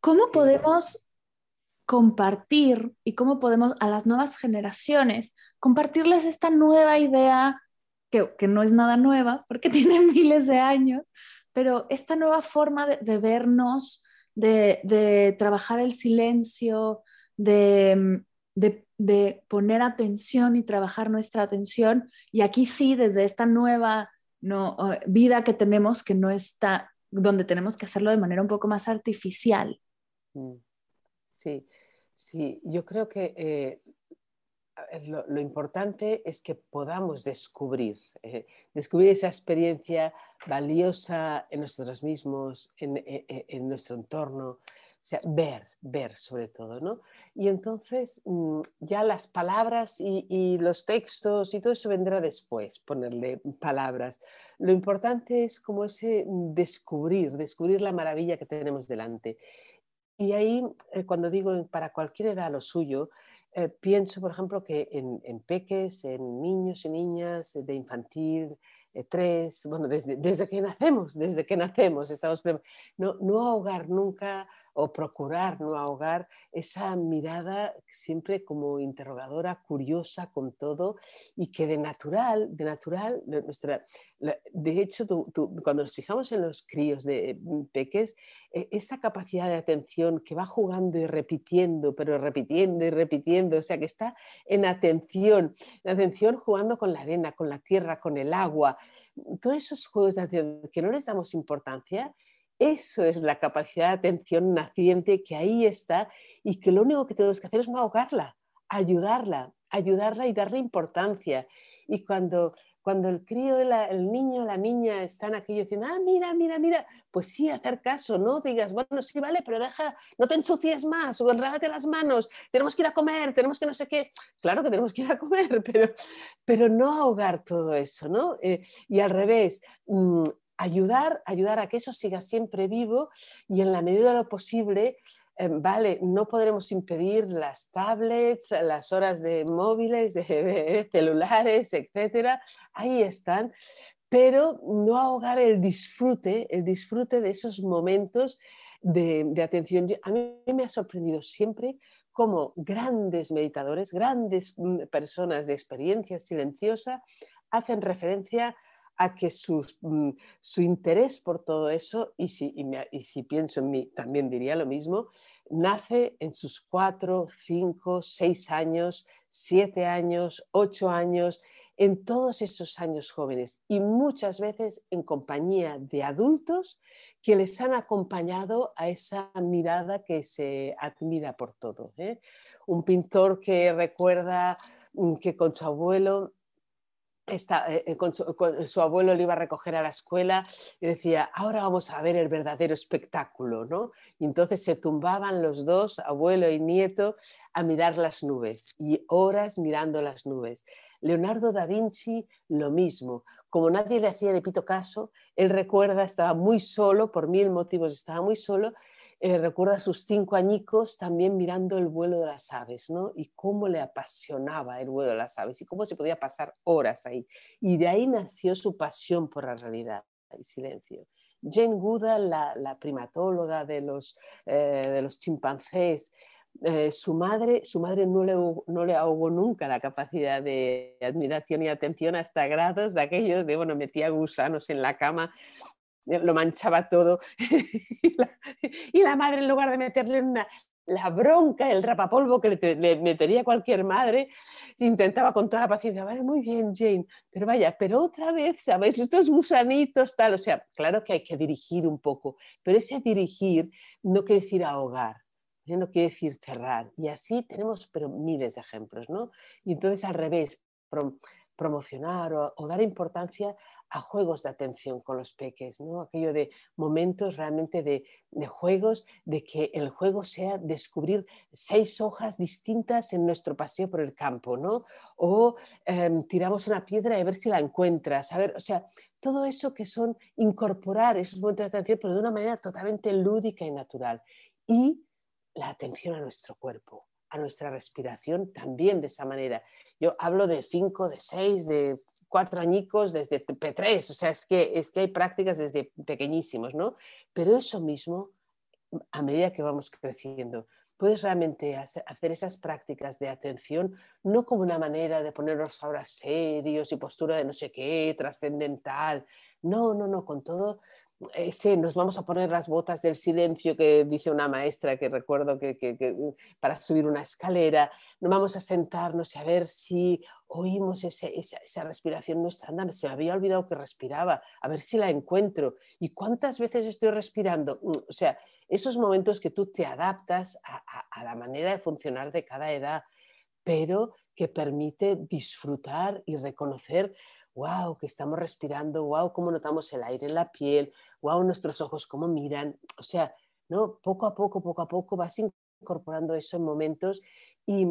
¿Cómo podemos compartir y cómo podemos a las nuevas generaciones compartirles esta nueva idea que, que no es nada nueva porque tiene miles de años, pero esta nueva forma de, vernos, de, trabajar el silencio, de, de, poner atención y trabajar nuestra atención, y aquí sí, desde esta nueva no, eh, vida que tenemos, que no está, donde tenemos que hacerlo de manera un poco más artificial. Mm. Sí, sí, yo creo que eh, lo, importante es que podamos descubrir, eh, descubrir esa experiencia valiosa en nosotros mismos, en, e, e, en, nuestro entorno, o sea, ver, ver sobre todo, ¿no? Y entonces mm, ya las palabras y, y, los textos y todo eso vendrá después, ponerle palabras. Lo importante es como ese descubrir, descubrir la maravilla que tenemos delante. Y ahí, eh, cuando digo para cualquier edad lo suyo, eh, pienso, por ejemplo, que en, peques, en niños y niñas de infantil, tres, bueno, desde, desde, que nacemos, desde que nacemos, estamos no, no ahogar nunca o procurar no ahogar esa mirada siempre como interrogadora, curiosa con todo y que de natural, de natural, nuestra, de hecho, cuando nos fijamos en los críos de mm, peques, e, esa capacidad de atención que va jugando y repitiendo, pero repitiendo y repitiendo, o sea, que está en atención, en atención jugando con la arena, con la tierra, con el agua, todos esos juegos de atención que no les damos importancia, eso es la capacidad de atención naciente que ahí está y que lo único que tenemos que hacer es no ahogarla, ayudarla, ayudarla y darle importancia. Y cuando, cuando el crío, el niño, la niña están aquí diciendo, ah, mira, mira, mira, pues sí, hacer caso, no digas, bueno, sí, vale, pero deja, no te ensucies más, o las manos, tenemos que ir a comer, tenemos que no sé qué. Claro que tenemos que ir a comer, pero, pero no ahogar todo eso, ¿no? Eh, y al revés, mm, ayudar, ayudar a que eso siga siempre vivo y en la medida de lo posible, vale, no podremos impedir las tablets, las horas de móviles, de, celulares, etcétera, ahí están, pero no ahogar el disfrute, el disfrute de esos momentos de, de atención. A mí me ha sorprendido siempre cómo grandes meditadores, grandes mm, personas de experiencia silenciosa hacen referencia a que mm, su interés por todo eso, y si, y, si pienso en mí, también diría lo mismo, nace en sus cuatro, cinco, seis años, siete años, ocho años, en todos esos años jóvenes y muchas veces en compañía de adultos que les han acompañado a esa mirada que se admira por todo. ¿eh? Un pintor que recuerda mm, que con su abuelo eh, eh, con, su, abuelo le iba a recoger a la escuela y decía, ahora vamos a ver el verdadero espectáculo, ¿no? Y entonces se tumbaban los dos, abuelo y nieto, a mirar las nubes y horas mirando las nubes. Leonardo da Vinci lo mismo. Como nadie le hacía de pito caso, él recuerda, estaba muy solo, por mil motivos estaba muy solo, eh, recuerda sus cinco añicos también mirando el vuelo de las aves, ¿no? Y cómo le apasionaba el vuelo de las aves y cómo se podía pasar horas ahí. Y de ahí nació su pasión por la realidad, el silencio. Jane Goodall, la, primatóloga de los, eh, de los chimpancés, eh, su madre, su madre no, le, no le ahogó nunca la capacidad de admiración y atención hasta grados de aquellos de, bueno, metía gusanos en la cama lo manchaba todo. y, la, madre, en lugar de meterle una, la bronca, el rapapolvo que le, metería cualquier madre, intentaba con toda la paciencia, vale, muy bien, Jane, pero vaya, pero otra vez, ¿sabéis? Estos gusanitos, tal, o sea, claro que hay que dirigir un poco, pero ese dirigir no quiere decir ahogar, ¿eh? no quiere decir cerrar. Y así tenemos, pero miles de ejemplos, ¿no? Y entonces al revés, promocionar o, dar importancia a juegos de atención con los peques, ¿no? aquello de momentos realmente de, juegos, de que el juego sea descubrir seis hojas distintas en nuestro paseo por el campo, ¿no? o em, tiramos una piedra y ver si la encuentras, a ver, o sea, todo eso que son incorporar esos momentos de atención, pero de una manera totalmente lúdica y natural. Y la atención a nuestro cuerpo, a nuestra respiración también de esa manera. Yo hablo de cinco, de seis, de cuatro añicos desde P3, o sea, es que, es que hay prácticas desde pequeñísimos, ¿no? Pero eso mismo, a medida que vamos creciendo, puedes realmente hacer esas prácticas de atención no como una manera de ponernos ahora serios y postura de no sé qué, trascendental, no, no, no, con todo, ese, nos vamos a poner las botas del silencio que dice una maestra que recuerdo que, para subir una escalera, nos vamos a sentarnos y a ver si oímos esa, esa, respiración nuestra. Anda, se me había olvidado que respiraba, a ver si la encuentro. ¿Y cuántas veces estoy respirando? Mm, o sea, esos momentos que tú te adaptas a la manera de funcionar de cada edad, pero que permite disfrutar y reconocer wow, que estamos respirando, wow, cómo notamos el aire en la piel, wow, nuestros ojos cómo miran. O sea, ¿no? poco a poco, poco a poco vas incorporando eso en momentos y,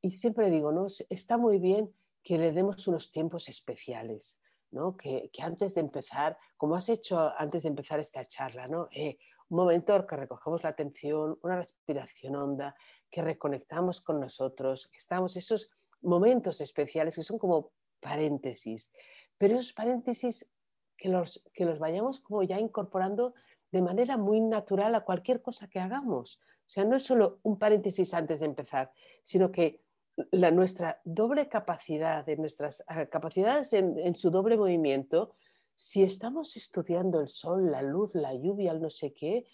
y siempre digo, ¿no? está muy bien que le demos unos tiempos especiales, ¿no? que, que, antes de empezar, como has hecho antes de empezar esta charla, ¿no? Eh, un momento que recogemos la atención, una respiración honda, que reconectamos con nosotros, que estamos esos momentos especiales que son como paréntesis, pero esos paréntesis que los, que los vayamos como ya incorporando de manera muy natural a cualquier cosa que hagamos. O sea, no es solo un paréntesis antes de empezar, sino que la, nuestra doble capacidad, de nuestras ah, capacidades en, en, su doble movimiento, si estamos estudiando el sol, la luz, la lluvia, el no sé qué,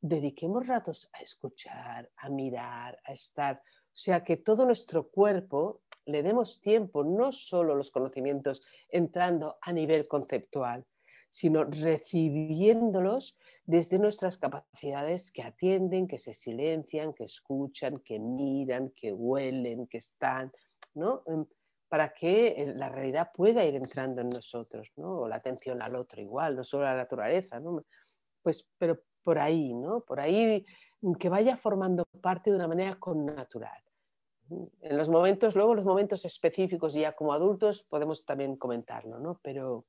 dediquemos ratos a escuchar, a mirar, a estar. O sea, que todo nuestro cuerpo le demos tiempo, no solo los conocimientos entrando a nivel conceptual, sino recibiéndolos desde nuestras capacidades que atienden, que se silencian, que escuchan, que miran, que huelen, que están, ¿no? Em, para que eh, la realidad pueda ir entrando en nosotros, ¿no? O la atención al otro igual, no solo a la naturaleza, ¿no? Pues, pero por ahí, ¿no? Por ahí mm, que vaya formando parte de una manera connatural. En los momentos, luego los momentos específicos ya como adultos podemos también comentarlo, ¿no? Pero,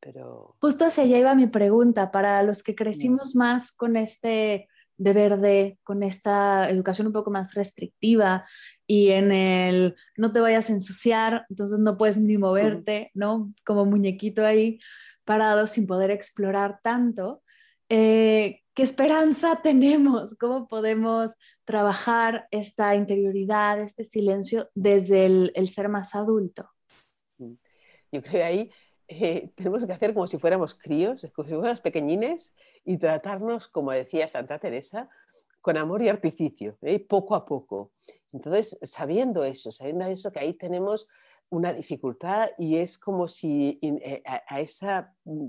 pero... Justo hacia allá iba mi pregunta, para los que crecimos más con este deber de, con esta educación un poco más restrictiva y en el no te vayas a ensuciar, entonces no puedes ni moverte, ¿no? Como muñequito ahí parado sin poder explorar tanto. Eh, ¿Qué esperanza tenemos? ¿Cómo podemos trabajar esta interioridad, este silencio desde el, ser más adulto? Mm. Yo creo que ahí eh, tenemos que hacer como si fuéramos críos, como si fuéramos pequeñines y tratarnos, como decía Santa Teresa, con amor y artificio, ¿eh? poco a poco. Entonces, sabiendo eso, sabiendo eso, que ahí tenemos una dificultad y es como si eh, a, esa mm,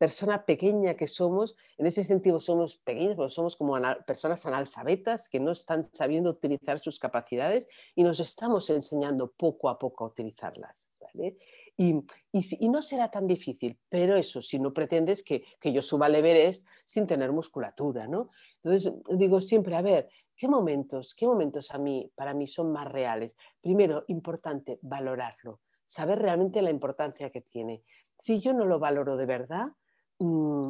persona pequeña que somos, en ese sentido somos pequeños, somos como personas analfabetas que no están sabiendo utilizar sus capacidades y nos estamos enseñando poco a poco a utilizarlas. Y, y, no será tan difícil, pero eso, si no pretendes que, que yo suba al Everest sin tener musculatura, ¿no? Entonces digo siempre, a ver, ¿qué momentos, qué momentos a mí, para mí son más reales? Primero, importante, valorarlo, saber realmente la importancia que tiene. Si yo no lo valoro de verdad, Mm,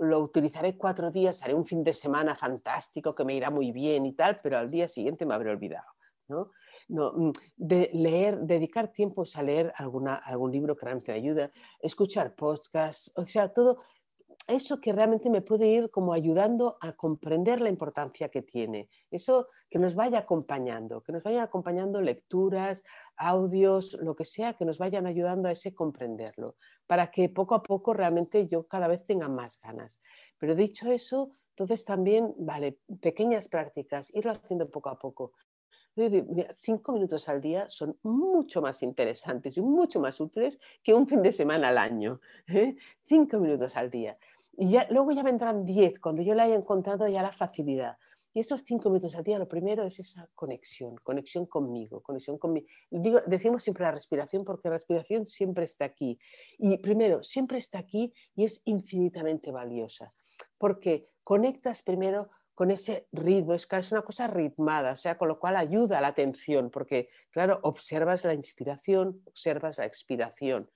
lo utilizaré cuatro días, haré un fin de semana fantástico que me irá muy bien y tal, pero al día siguiente me habré olvidado. ¿no? No, mm, de leer, dedicar tiempos a leer alguna, algún libro que realmente me ayuda, escuchar podcasts, o sea, todo eso que realmente me puede ir como ayudando a comprender la importancia que tiene. Eso que nos vaya acompañando, que nos vayan acompañando lecturas, audios, lo que sea, que nos vayan ayudando a ese comprenderlo, para que poco a poco realmente yo cada vez tenga más ganas. Pero dicho eso, entonces también, vale, pequeñas prácticas, irlo haciendo poco a poco. Cinco minutos al día son mucho más interesantes y mucho más útiles que un fin de semana al año. ¿eh? Cinco minutos al día. Y ya, luego ya vendrán diez, cuando yo le haya encontrado ya la facilidad. Y esos cinco minutos al día, lo primero es esa conexión, conexión conmigo, conexión conmigo. Digo, decimos siempre la respiración porque la respiración siempre está aquí. Y primero, siempre está aquí y es infinitamente valiosa, porque conectas primero con ese ritmo, es, es una cosa ritmada, o sea, con lo cual ayuda a la atención, porque, claro, observas la inspiración, observas la expiración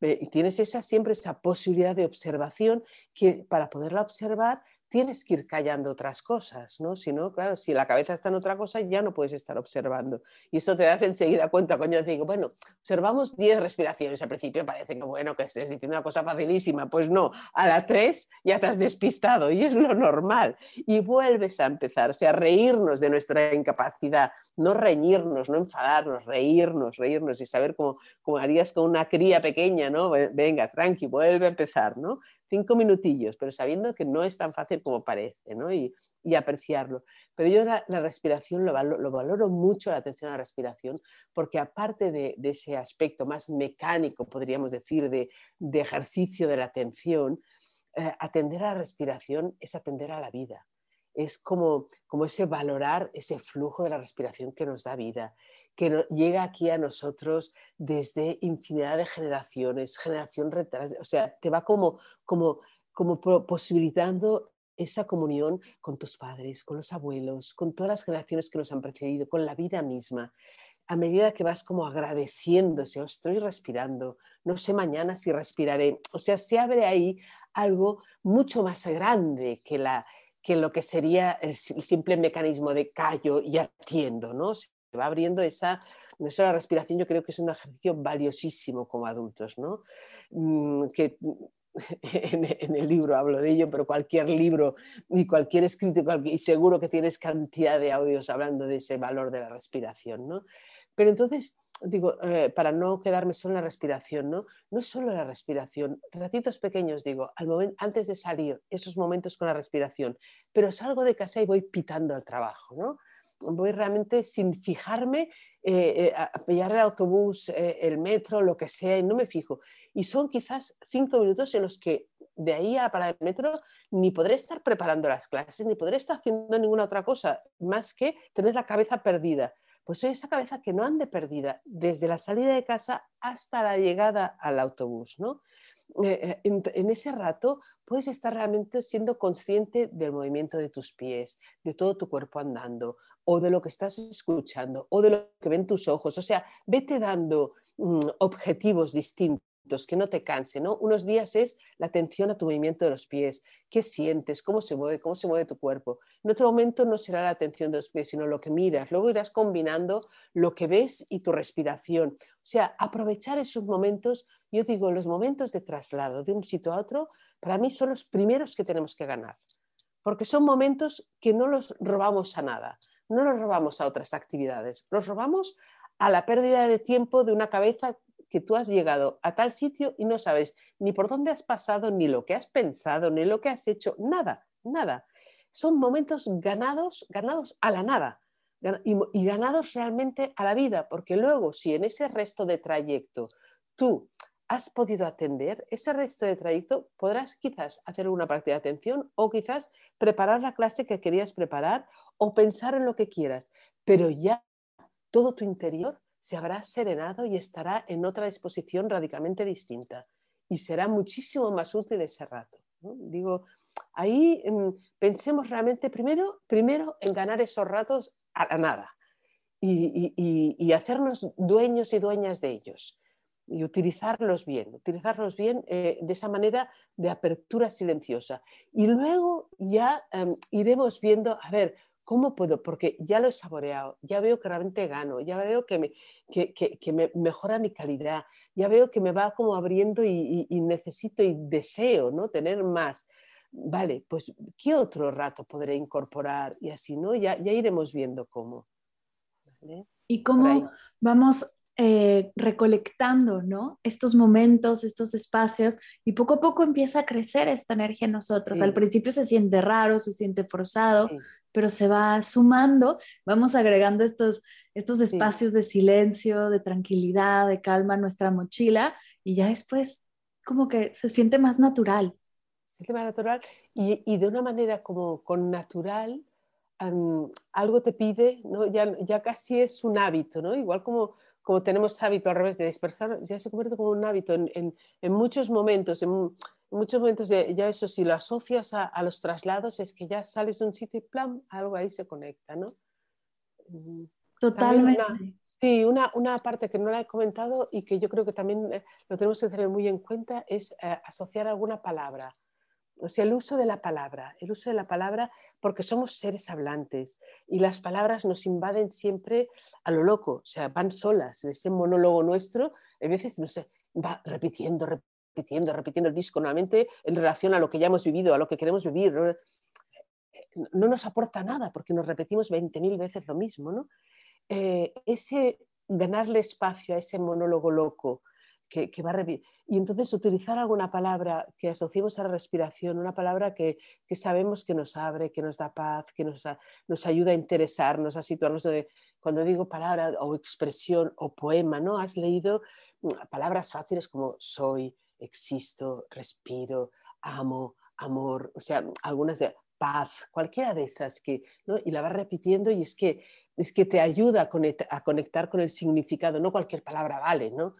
y tienes esa, siempre esa posibilidad de observación que para poderla observar tienes que ir callando otras cosas, ¿no? Si no, claro, si la cabeza está en otra cosa, ya no puedes estar observando. Y eso te das enseguida cuenta cuando yo digo, bueno, observamos 10 respiraciones. Al principio parece que, bueno, que estés diciendo una cosa facilísima. Pues no, a la 3 ya te has despistado y es lo normal. Y vuelves a empezar, o sea, reírnos de nuestra incapacidad, no reñirnos, no enfadarnos, reírnos, reírnos y saber cómo, cómo harías con una cría pequeña, ¿no? Venga, tranqui, vuelve a empezar, ¿no? Cinco minutillos, pero sabiendo que no es tan fácil como parece, ¿no? Y, apreciarlo. Pero yo la, respiración lo, valoro mucho, la atención a la respiración, porque aparte de, ese aspecto más mecánico, podríamos decir, de, ejercicio de la atención, eh, atender a la respiración es atender a la vida es como, como ese valorar ese flujo de la respiración que nos da vida, que llega aquí a nosotros desde infinidad de generaciones, generación retrás, o sea, te va como, como, como posibilitando esa comunión con tus padres, con los abuelos, con todas las generaciones que nos han precedido, con la vida misma. A medida que vas como agradeciéndose, oh, estoy respirando, no sé mañana si respiraré. O sea, se abre ahí algo mucho más grande que la, que lo que sería el, simple mecanismo de callo y atiendo, ¿no? Se va abriendo esa, eso la respiración yo creo que es un ejercicio valiosísimo como adultos, ¿no? Mm, que en, el libro hablo de ello, pero cualquier libro y cualquier escrito, y seguro que tienes cantidad de audios hablando de ese valor de la respiración, ¿no? Pero entonces, digo, eh, para no quedarme solo en la respiración, ¿no? No es solo la respiración, ratitos pequeños, digo, al momento, antes de salir, esos momentos con la respiración, pero salgo de casa y voy pitando al trabajo, ¿no? Voy realmente sin fijarme eh, eh, a pillar el autobús, el metro, lo que sea, y no me fijo. Y son quizás cinco minutos en los que de ahí a para el metro ni podré estar preparando las clases, ni podré estar haciendo ninguna otra cosa, más que tener la cabeza perdida pues soy esa cabeza que no ande perdida desde la salida de casa hasta la llegada al autobús, ¿no? Eh, eh, en, ese rato puedes estar realmente siendo consciente del movimiento de tus pies, de todo tu cuerpo andando, o de lo que estás escuchando, o de lo que ven tus ojos. O sea, vete dando mm, objetivos distintos que no te canse, ¿no? Unos días es la atención a tu movimiento de los pies, qué sientes, cómo se mueve, cómo se mueve tu cuerpo. En otro momento no será la atención de los pies, sino lo que miras. Luego irás combinando lo que ves y tu respiración. O sea, aprovechar esos momentos, yo digo, los momentos de traslado de un sitio a otro, para mí son los primeros que tenemos que ganar, porque son momentos que no los robamos a nada, no los robamos a otras actividades, los robamos a la pérdida de tiempo de una cabeza que tú has llegado a tal sitio y no sabes ni por dónde has pasado, ni lo que has pensado, ni lo que has hecho, nada, nada. Son momentos ganados, ganados a la nada y, ganados realmente a la vida, porque luego si en ese resto de trayecto tú has podido atender, ese resto de trayecto podrás quizás hacer una práctica de atención o quizás preparar la clase que querías preparar o pensar en lo que quieras, pero ya todo tu interior se habrá serenado y estará en otra disposición radicalmente distinta y será muchísimo más útil ese rato. Digo, ahí em, pensemos realmente primero, primero en ganar esos ratos a la nada y, hacernos dueños y dueñas de ellos y utilizarlos bien, utilizarlos bien eh, de esa manera de apertura silenciosa. Y luego ya em, iremos viendo, a ver, ¿Cómo puedo? Porque ya lo he saboreado, ya veo que realmente gano, ya veo que me, que, me mejora mi calidad, ya veo que me va como abriendo y, necesito y deseo ¿no? tener más. Vale, pues ¿qué otro rato podré incorporar? Y así, ¿no? Ya, ya iremos viendo cómo. ¿Y cómo vamos eh, recolectando, ¿no? Estos momentos, estos espacios, y poco a poco empieza a crecer esta energía en nosotros. Al principio se siente raro, se siente forzado, pero se va sumando, vamos agregando estos, estos espacios de silencio, de tranquilidad, de calma a nuestra mochila, y ya después como que se siente más natural. Se siente más natural y, y de una manera como con natural, algo te pide, ¿no? ya, ya casi es un hábito, ¿no? Igual como como tenemos hábito al revés de dispersar, ya se convierte como un hábito en, en, muchos momentos, en, muchos momentos ya eso, si lo asocias a, los traslados, es que ya sales de un sitio y plan, algo ahí se conecta, ¿no? Mm, Totalmente. sí, una, una, parte que no la he comentado y que yo creo que también eh, lo tenemos que tener muy en cuenta es eh, asociar alguna palabra. O sea, el uso de la palabra, el uso de la palabra porque somos seres hablantes y las palabras nos invaden siempre a lo loco, o sea, van solas, ese monólogo nuestro, a veces, no sé, va repitiendo, repitiendo, repitiendo el disco, nuevamente en relación a lo que ya hemos vivido, a lo que queremos vivir. No, no nos aporta nada porque nos repetimos 20.000 veces lo mismo, ¿no? Eh, ese ganarle espacio a ese monólogo loco, que, va Y entonces utilizar alguna palabra que asociemos a la respiración, una palabra que, sabemos que nos abre, que nos da paz, que nos, nos ayuda a interesarnos, a situarnos. De, cuando digo palabra o expresión o poema, ¿no? Has leído mm, palabras fáciles como soy, existo, respiro, amo, amor, o sea, algunas de paz, cualquiera de esas que. Y la vas repitiendo y es que, es que te ayuda a conectar con el significado, no cualquier palabra vale, ¿no?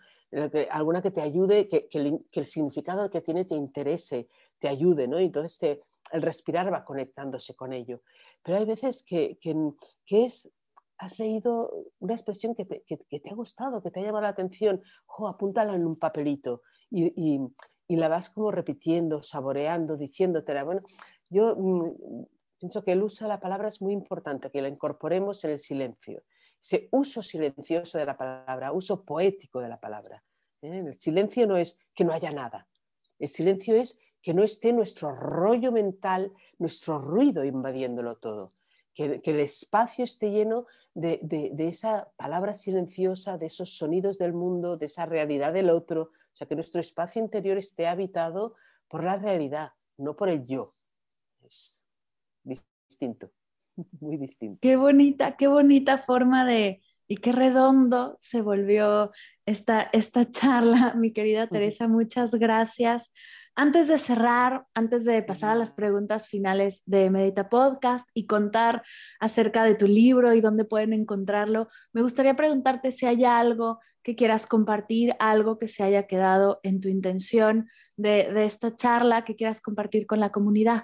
Alguna que te ayude, que, el, significado que tiene te interese, te ayude, ¿no? entonces el respirar va conectándose con ello. Pero hay veces que, es, has leído una expresión que te, ha gustado, que te ha llamado la atención, apúntala en un papelito y, la vas como repitiendo, saboreando, diciéndotela. Bueno, yo mm, pienso que el uso de la palabra es muy importante, que la incorporemos en el silencio ese uso silencioso de la palabra, uso poético de la palabra. ¿eh? El silencio no es que no haya nada, el silencio es que no esté nuestro rollo mental, nuestro ruido invadiéndolo todo, que, el espacio esté lleno de, esa palabra silenciosa, de esos sonidos del mundo, de esa realidad del otro, o sea, que nuestro espacio interior esté habitado por la realidad, no por el yo. Es distinto. muy distinto. Qué bonita, qué bonita forma de, y qué redondo se volvió esta, esta charla, mi querida Teresa, muchas gracias. Antes de cerrar, antes de pasar a las preguntas finales de Medita Podcast y contar acerca de tu libro y dónde pueden encontrarlo, me gustaría preguntarte si hay algo que quieras compartir, algo que se haya quedado en tu intención de, de esta charla que quieras compartir con la comunidad.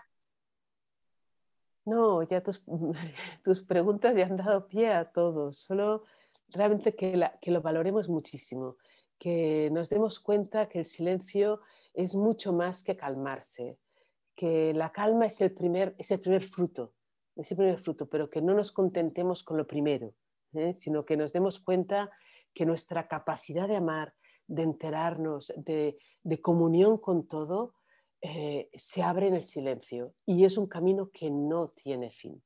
No, ya tus, preguntas ya han dado pie a todos. Solo realmente que, lo valoremos muchísimo, que nos demos cuenta que el silencio es mucho más que calmarse, que la calma es el primer, es el primer fruto, es el primer fruto, pero que no nos contentemos con lo primero, ¿eh? sino que nos demos cuenta que nuestra capacidad de amar, de enterarnos, de comunión con todo, eh, se abre en el silencio y es un camino que no tiene fin.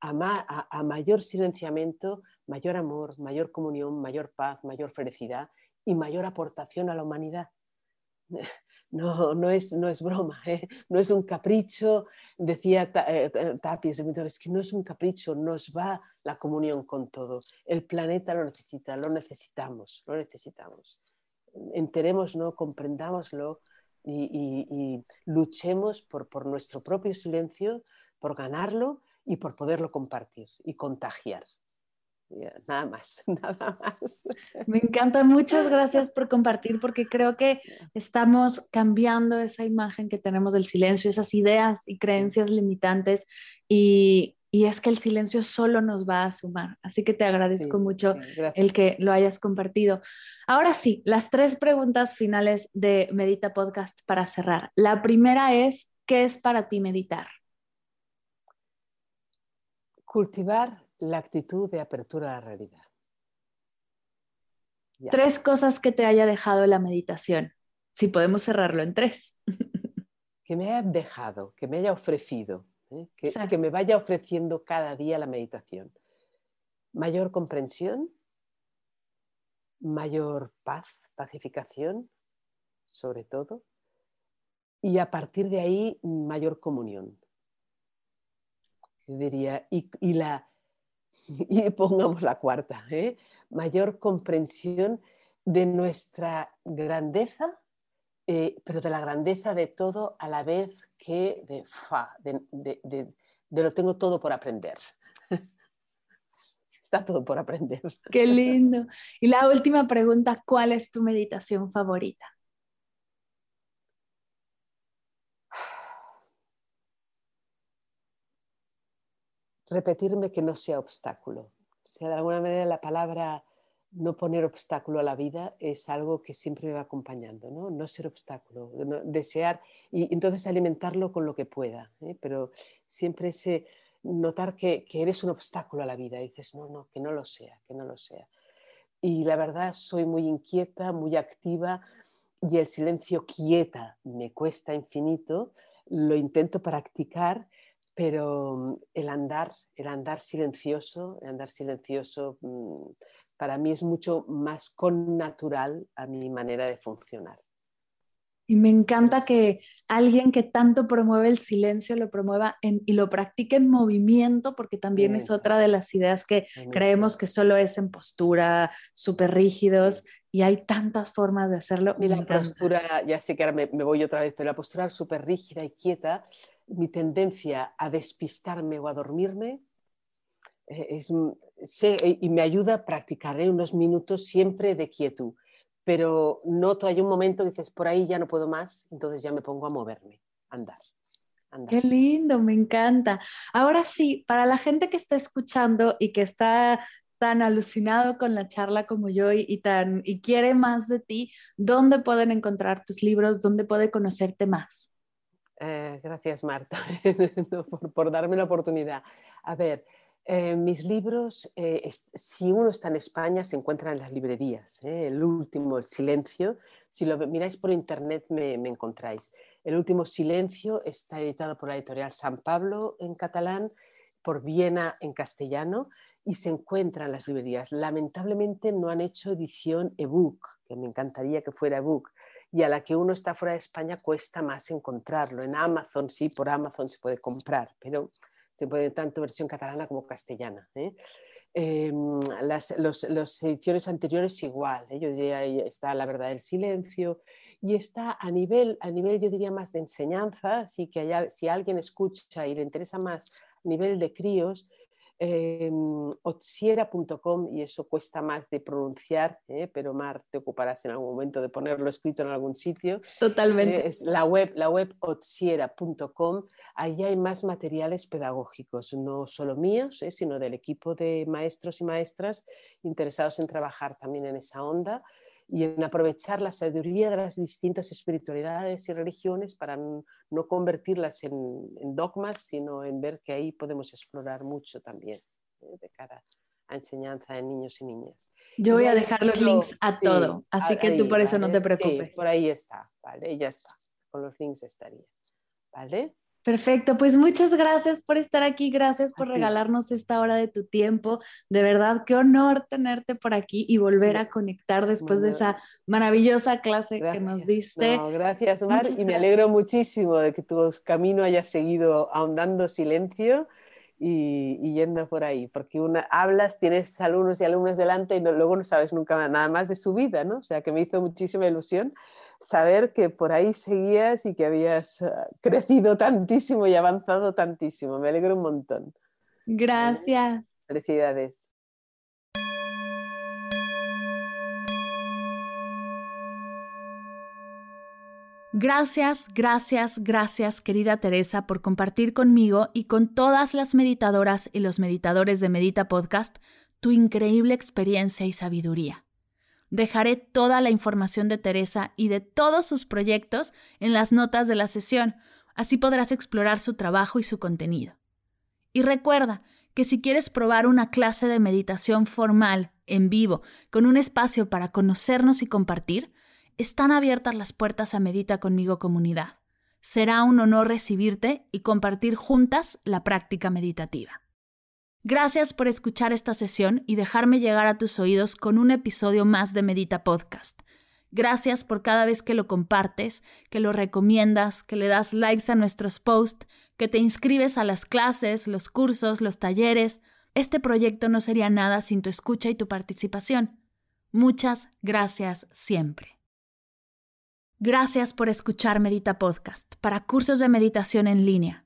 A, mayor silenciamiento, mayor amor, mayor comunión, mayor paz, mayor felicidad y mayor aportación a la humanidad. No, no, es, no es broma, ¿eh? no es un capricho, decía eh, Tapis, es que no es un capricho, nos va la comunión con todo. El planeta lo necesita, lo necesitamos, lo necesitamos. Enterémoslo, comprendámoslo, y, luchemos por, por, nuestro propio silencio, por ganarlo y por poderlo compartir y contagiar. Nada más, nada más. Me encanta, muchas gracias por compartir porque creo que estamos cambiando esa imagen que tenemos del silencio, esas ideas y creencias limitantes y y es que el silencio solo nos va a sumar. Así que te agradezco mucho el que lo hayas compartido. Ahora sí, las tres preguntas finales de Medita Podcast para cerrar. La primera es, ¿qué es para ti meditar? Cultivar la actitud de apertura a la realidad. Tres cosas que te haya dejado la meditación. Si podemos cerrarlo en tres. que me haya dejado, que me haya ofrecido ¿eh? que, me vaya ofreciendo cada día la meditación. Mayor comprensión, mayor paz, pacificación, sobre todo, y a partir de ahí mayor comunión. diría, y, la, y pongamos la cuarta, ¿eh? mayor comprensión de nuestra grandeza eh, pero de la grandeza de todo a la vez que de, fa, de, lo tengo todo por aprender. Está todo por aprender. Qué lindo. Y la última pregunta, ¿cuál es tu meditación favorita? Repetirme que no sea obstáculo. O sea, de alguna manera la palabra no poner obstáculo a la vida es algo que siempre me va acompañando, no, no ser obstáculo, desear y entonces alimentarlo con lo que pueda, ¿eh? pero siempre ese notar que, eres un obstáculo a la vida dices, no, no, que no lo sea, que no lo sea. Y la verdad soy muy inquieta, muy activa y el silencio quieta me cuesta infinito, lo intento practicar pero mm, el andar, el andar silencioso, el andar silencioso mm, para mí es mucho más connatural a mi manera de funcionar. Y me encanta que alguien que tanto promueve el silencio lo promueva y lo practique en movimiento, porque también es otra de las ideas que creemos que solo es en postura, súper rígidos, y hay tantas formas de hacerlo. Y la postura, ya sé que ahora me, me voy otra vez, pero la postura súper rígida y quieta, mi tendencia a despistarme o a dormirme eh, es, y me ayuda a practicar unos minutos siempre de quietud pero noto, hay un momento que dices, por ahí ya no puedo más, entonces ya me pongo a moverme, a andar. Qué lindo, me encanta. Ahora sí, para la gente que está escuchando y que está tan alucinado con la charla como yo y, tan, y quiere más de ti, ¿dónde pueden encontrar tus libros? ¿Dónde puede conocerte más? Eh, gracias, Marta, por, por, darme la oportunidad. A ver, eh, mis libros, eh, si uno está en España, se encuentran en las librerías. ¿eh? El último, El Silencio, si lo miráis por internet me, encontráis. El último Silencio está editado por la editorial San Pablo en catalán, por Viena en castellano y se encuentra en las librerías. Lamentablemente no han hecho edición ebook, que me encantaría que fuera ebook, y a la que uno está fuera de España cuesta más encontrarlo. En Amazon sí, por Amazon se puede comprar, pero se puede tanto versión catalana como castellana. ¿eh? Em, las ediciones anteriores igual, ¿eh? yo diría, está La verdad del silencio y está a nivel, a nivel, yo diría más de enseñanza, así que si alguien escucha y le interesa más a nivel de críos, eh, otsiera.com y eso cuesta más de pronunciar, ¿eh? pero Mar, te ocuparás en algún momento de ponerlo escrito en algún sitio. Totalmente. Eh, es la web, la web otsiera.com, ahí hay más materiales pedagógicos, no solo míos, ¿eh? sino del equipo de maestros y maestras interesados en trabajar también en esa onda y en aprovechar la sabiduría de las distintas espiritualidades y religiones para no convertirlas en, dogmas, sino en ver que ahí podemos explorar mucho también ¿eh? de cara a enseñanza de niños y niñas. Yo voy a dejar los links a todo, así que tú por eso no te preocupes. por ahí está, ¿vale? Ya está, con los links estaría, ¿vale? Perfecto, pues muchas gracias por estar aquí, gracias por regalarnos esta hora de tu tiempo. De verdad, qué honor tenerte por aquí y volver a conectar después de esa maravillosa clase que nos diste. gracias, Mar, y me alegro muchísimo de que tu camino haya seguido ahondando silencio y, yendo por ahí, porque una, hablas, tienes alumnos y alumnas delante y luego no sabes nunca nada más de su vida, ¿no? O sea, que me hizo muchísima ilusión saber que por ahí seguías y que habías ah, crecido tantísimo y avanzado tantísimo. Me alegro un montón. Gracias. Felicidades. Gracias, gracias, gracias, querida Teresa, por compartir conmigo y con todas las meditadoras y los meditadores de Medita Podcast tu increíble experiencia y sabiduría. Dejaré toda la información de Teresa y de todos sus proyectos en las notas de la sesión, así podrás explorar su trabajo y su contenido. Y recuerda que si quieres probar una clase de meditación formal, en vivo, con un espacio para conocernos y compartir, están abiertas las puertas a Medita conmigo comunidad. Será un honor recibirte y compartir juntas la práctica meditativa. Gracias por escuchar esta sesión y dejarme llegar a tus oídos con un episodio más de Medita Podcast. Gracias por cada vez que lo compartes, que lo recomiendas, que le das likes a nuestros posts, que te inscribes a las clases, los cursos, los talleres. Este proyecto no sería nada sin tu escucha y tu participación. Muchas gracias siempre. Gracias por escuchar Medita Podcast para cursos de meditación en línea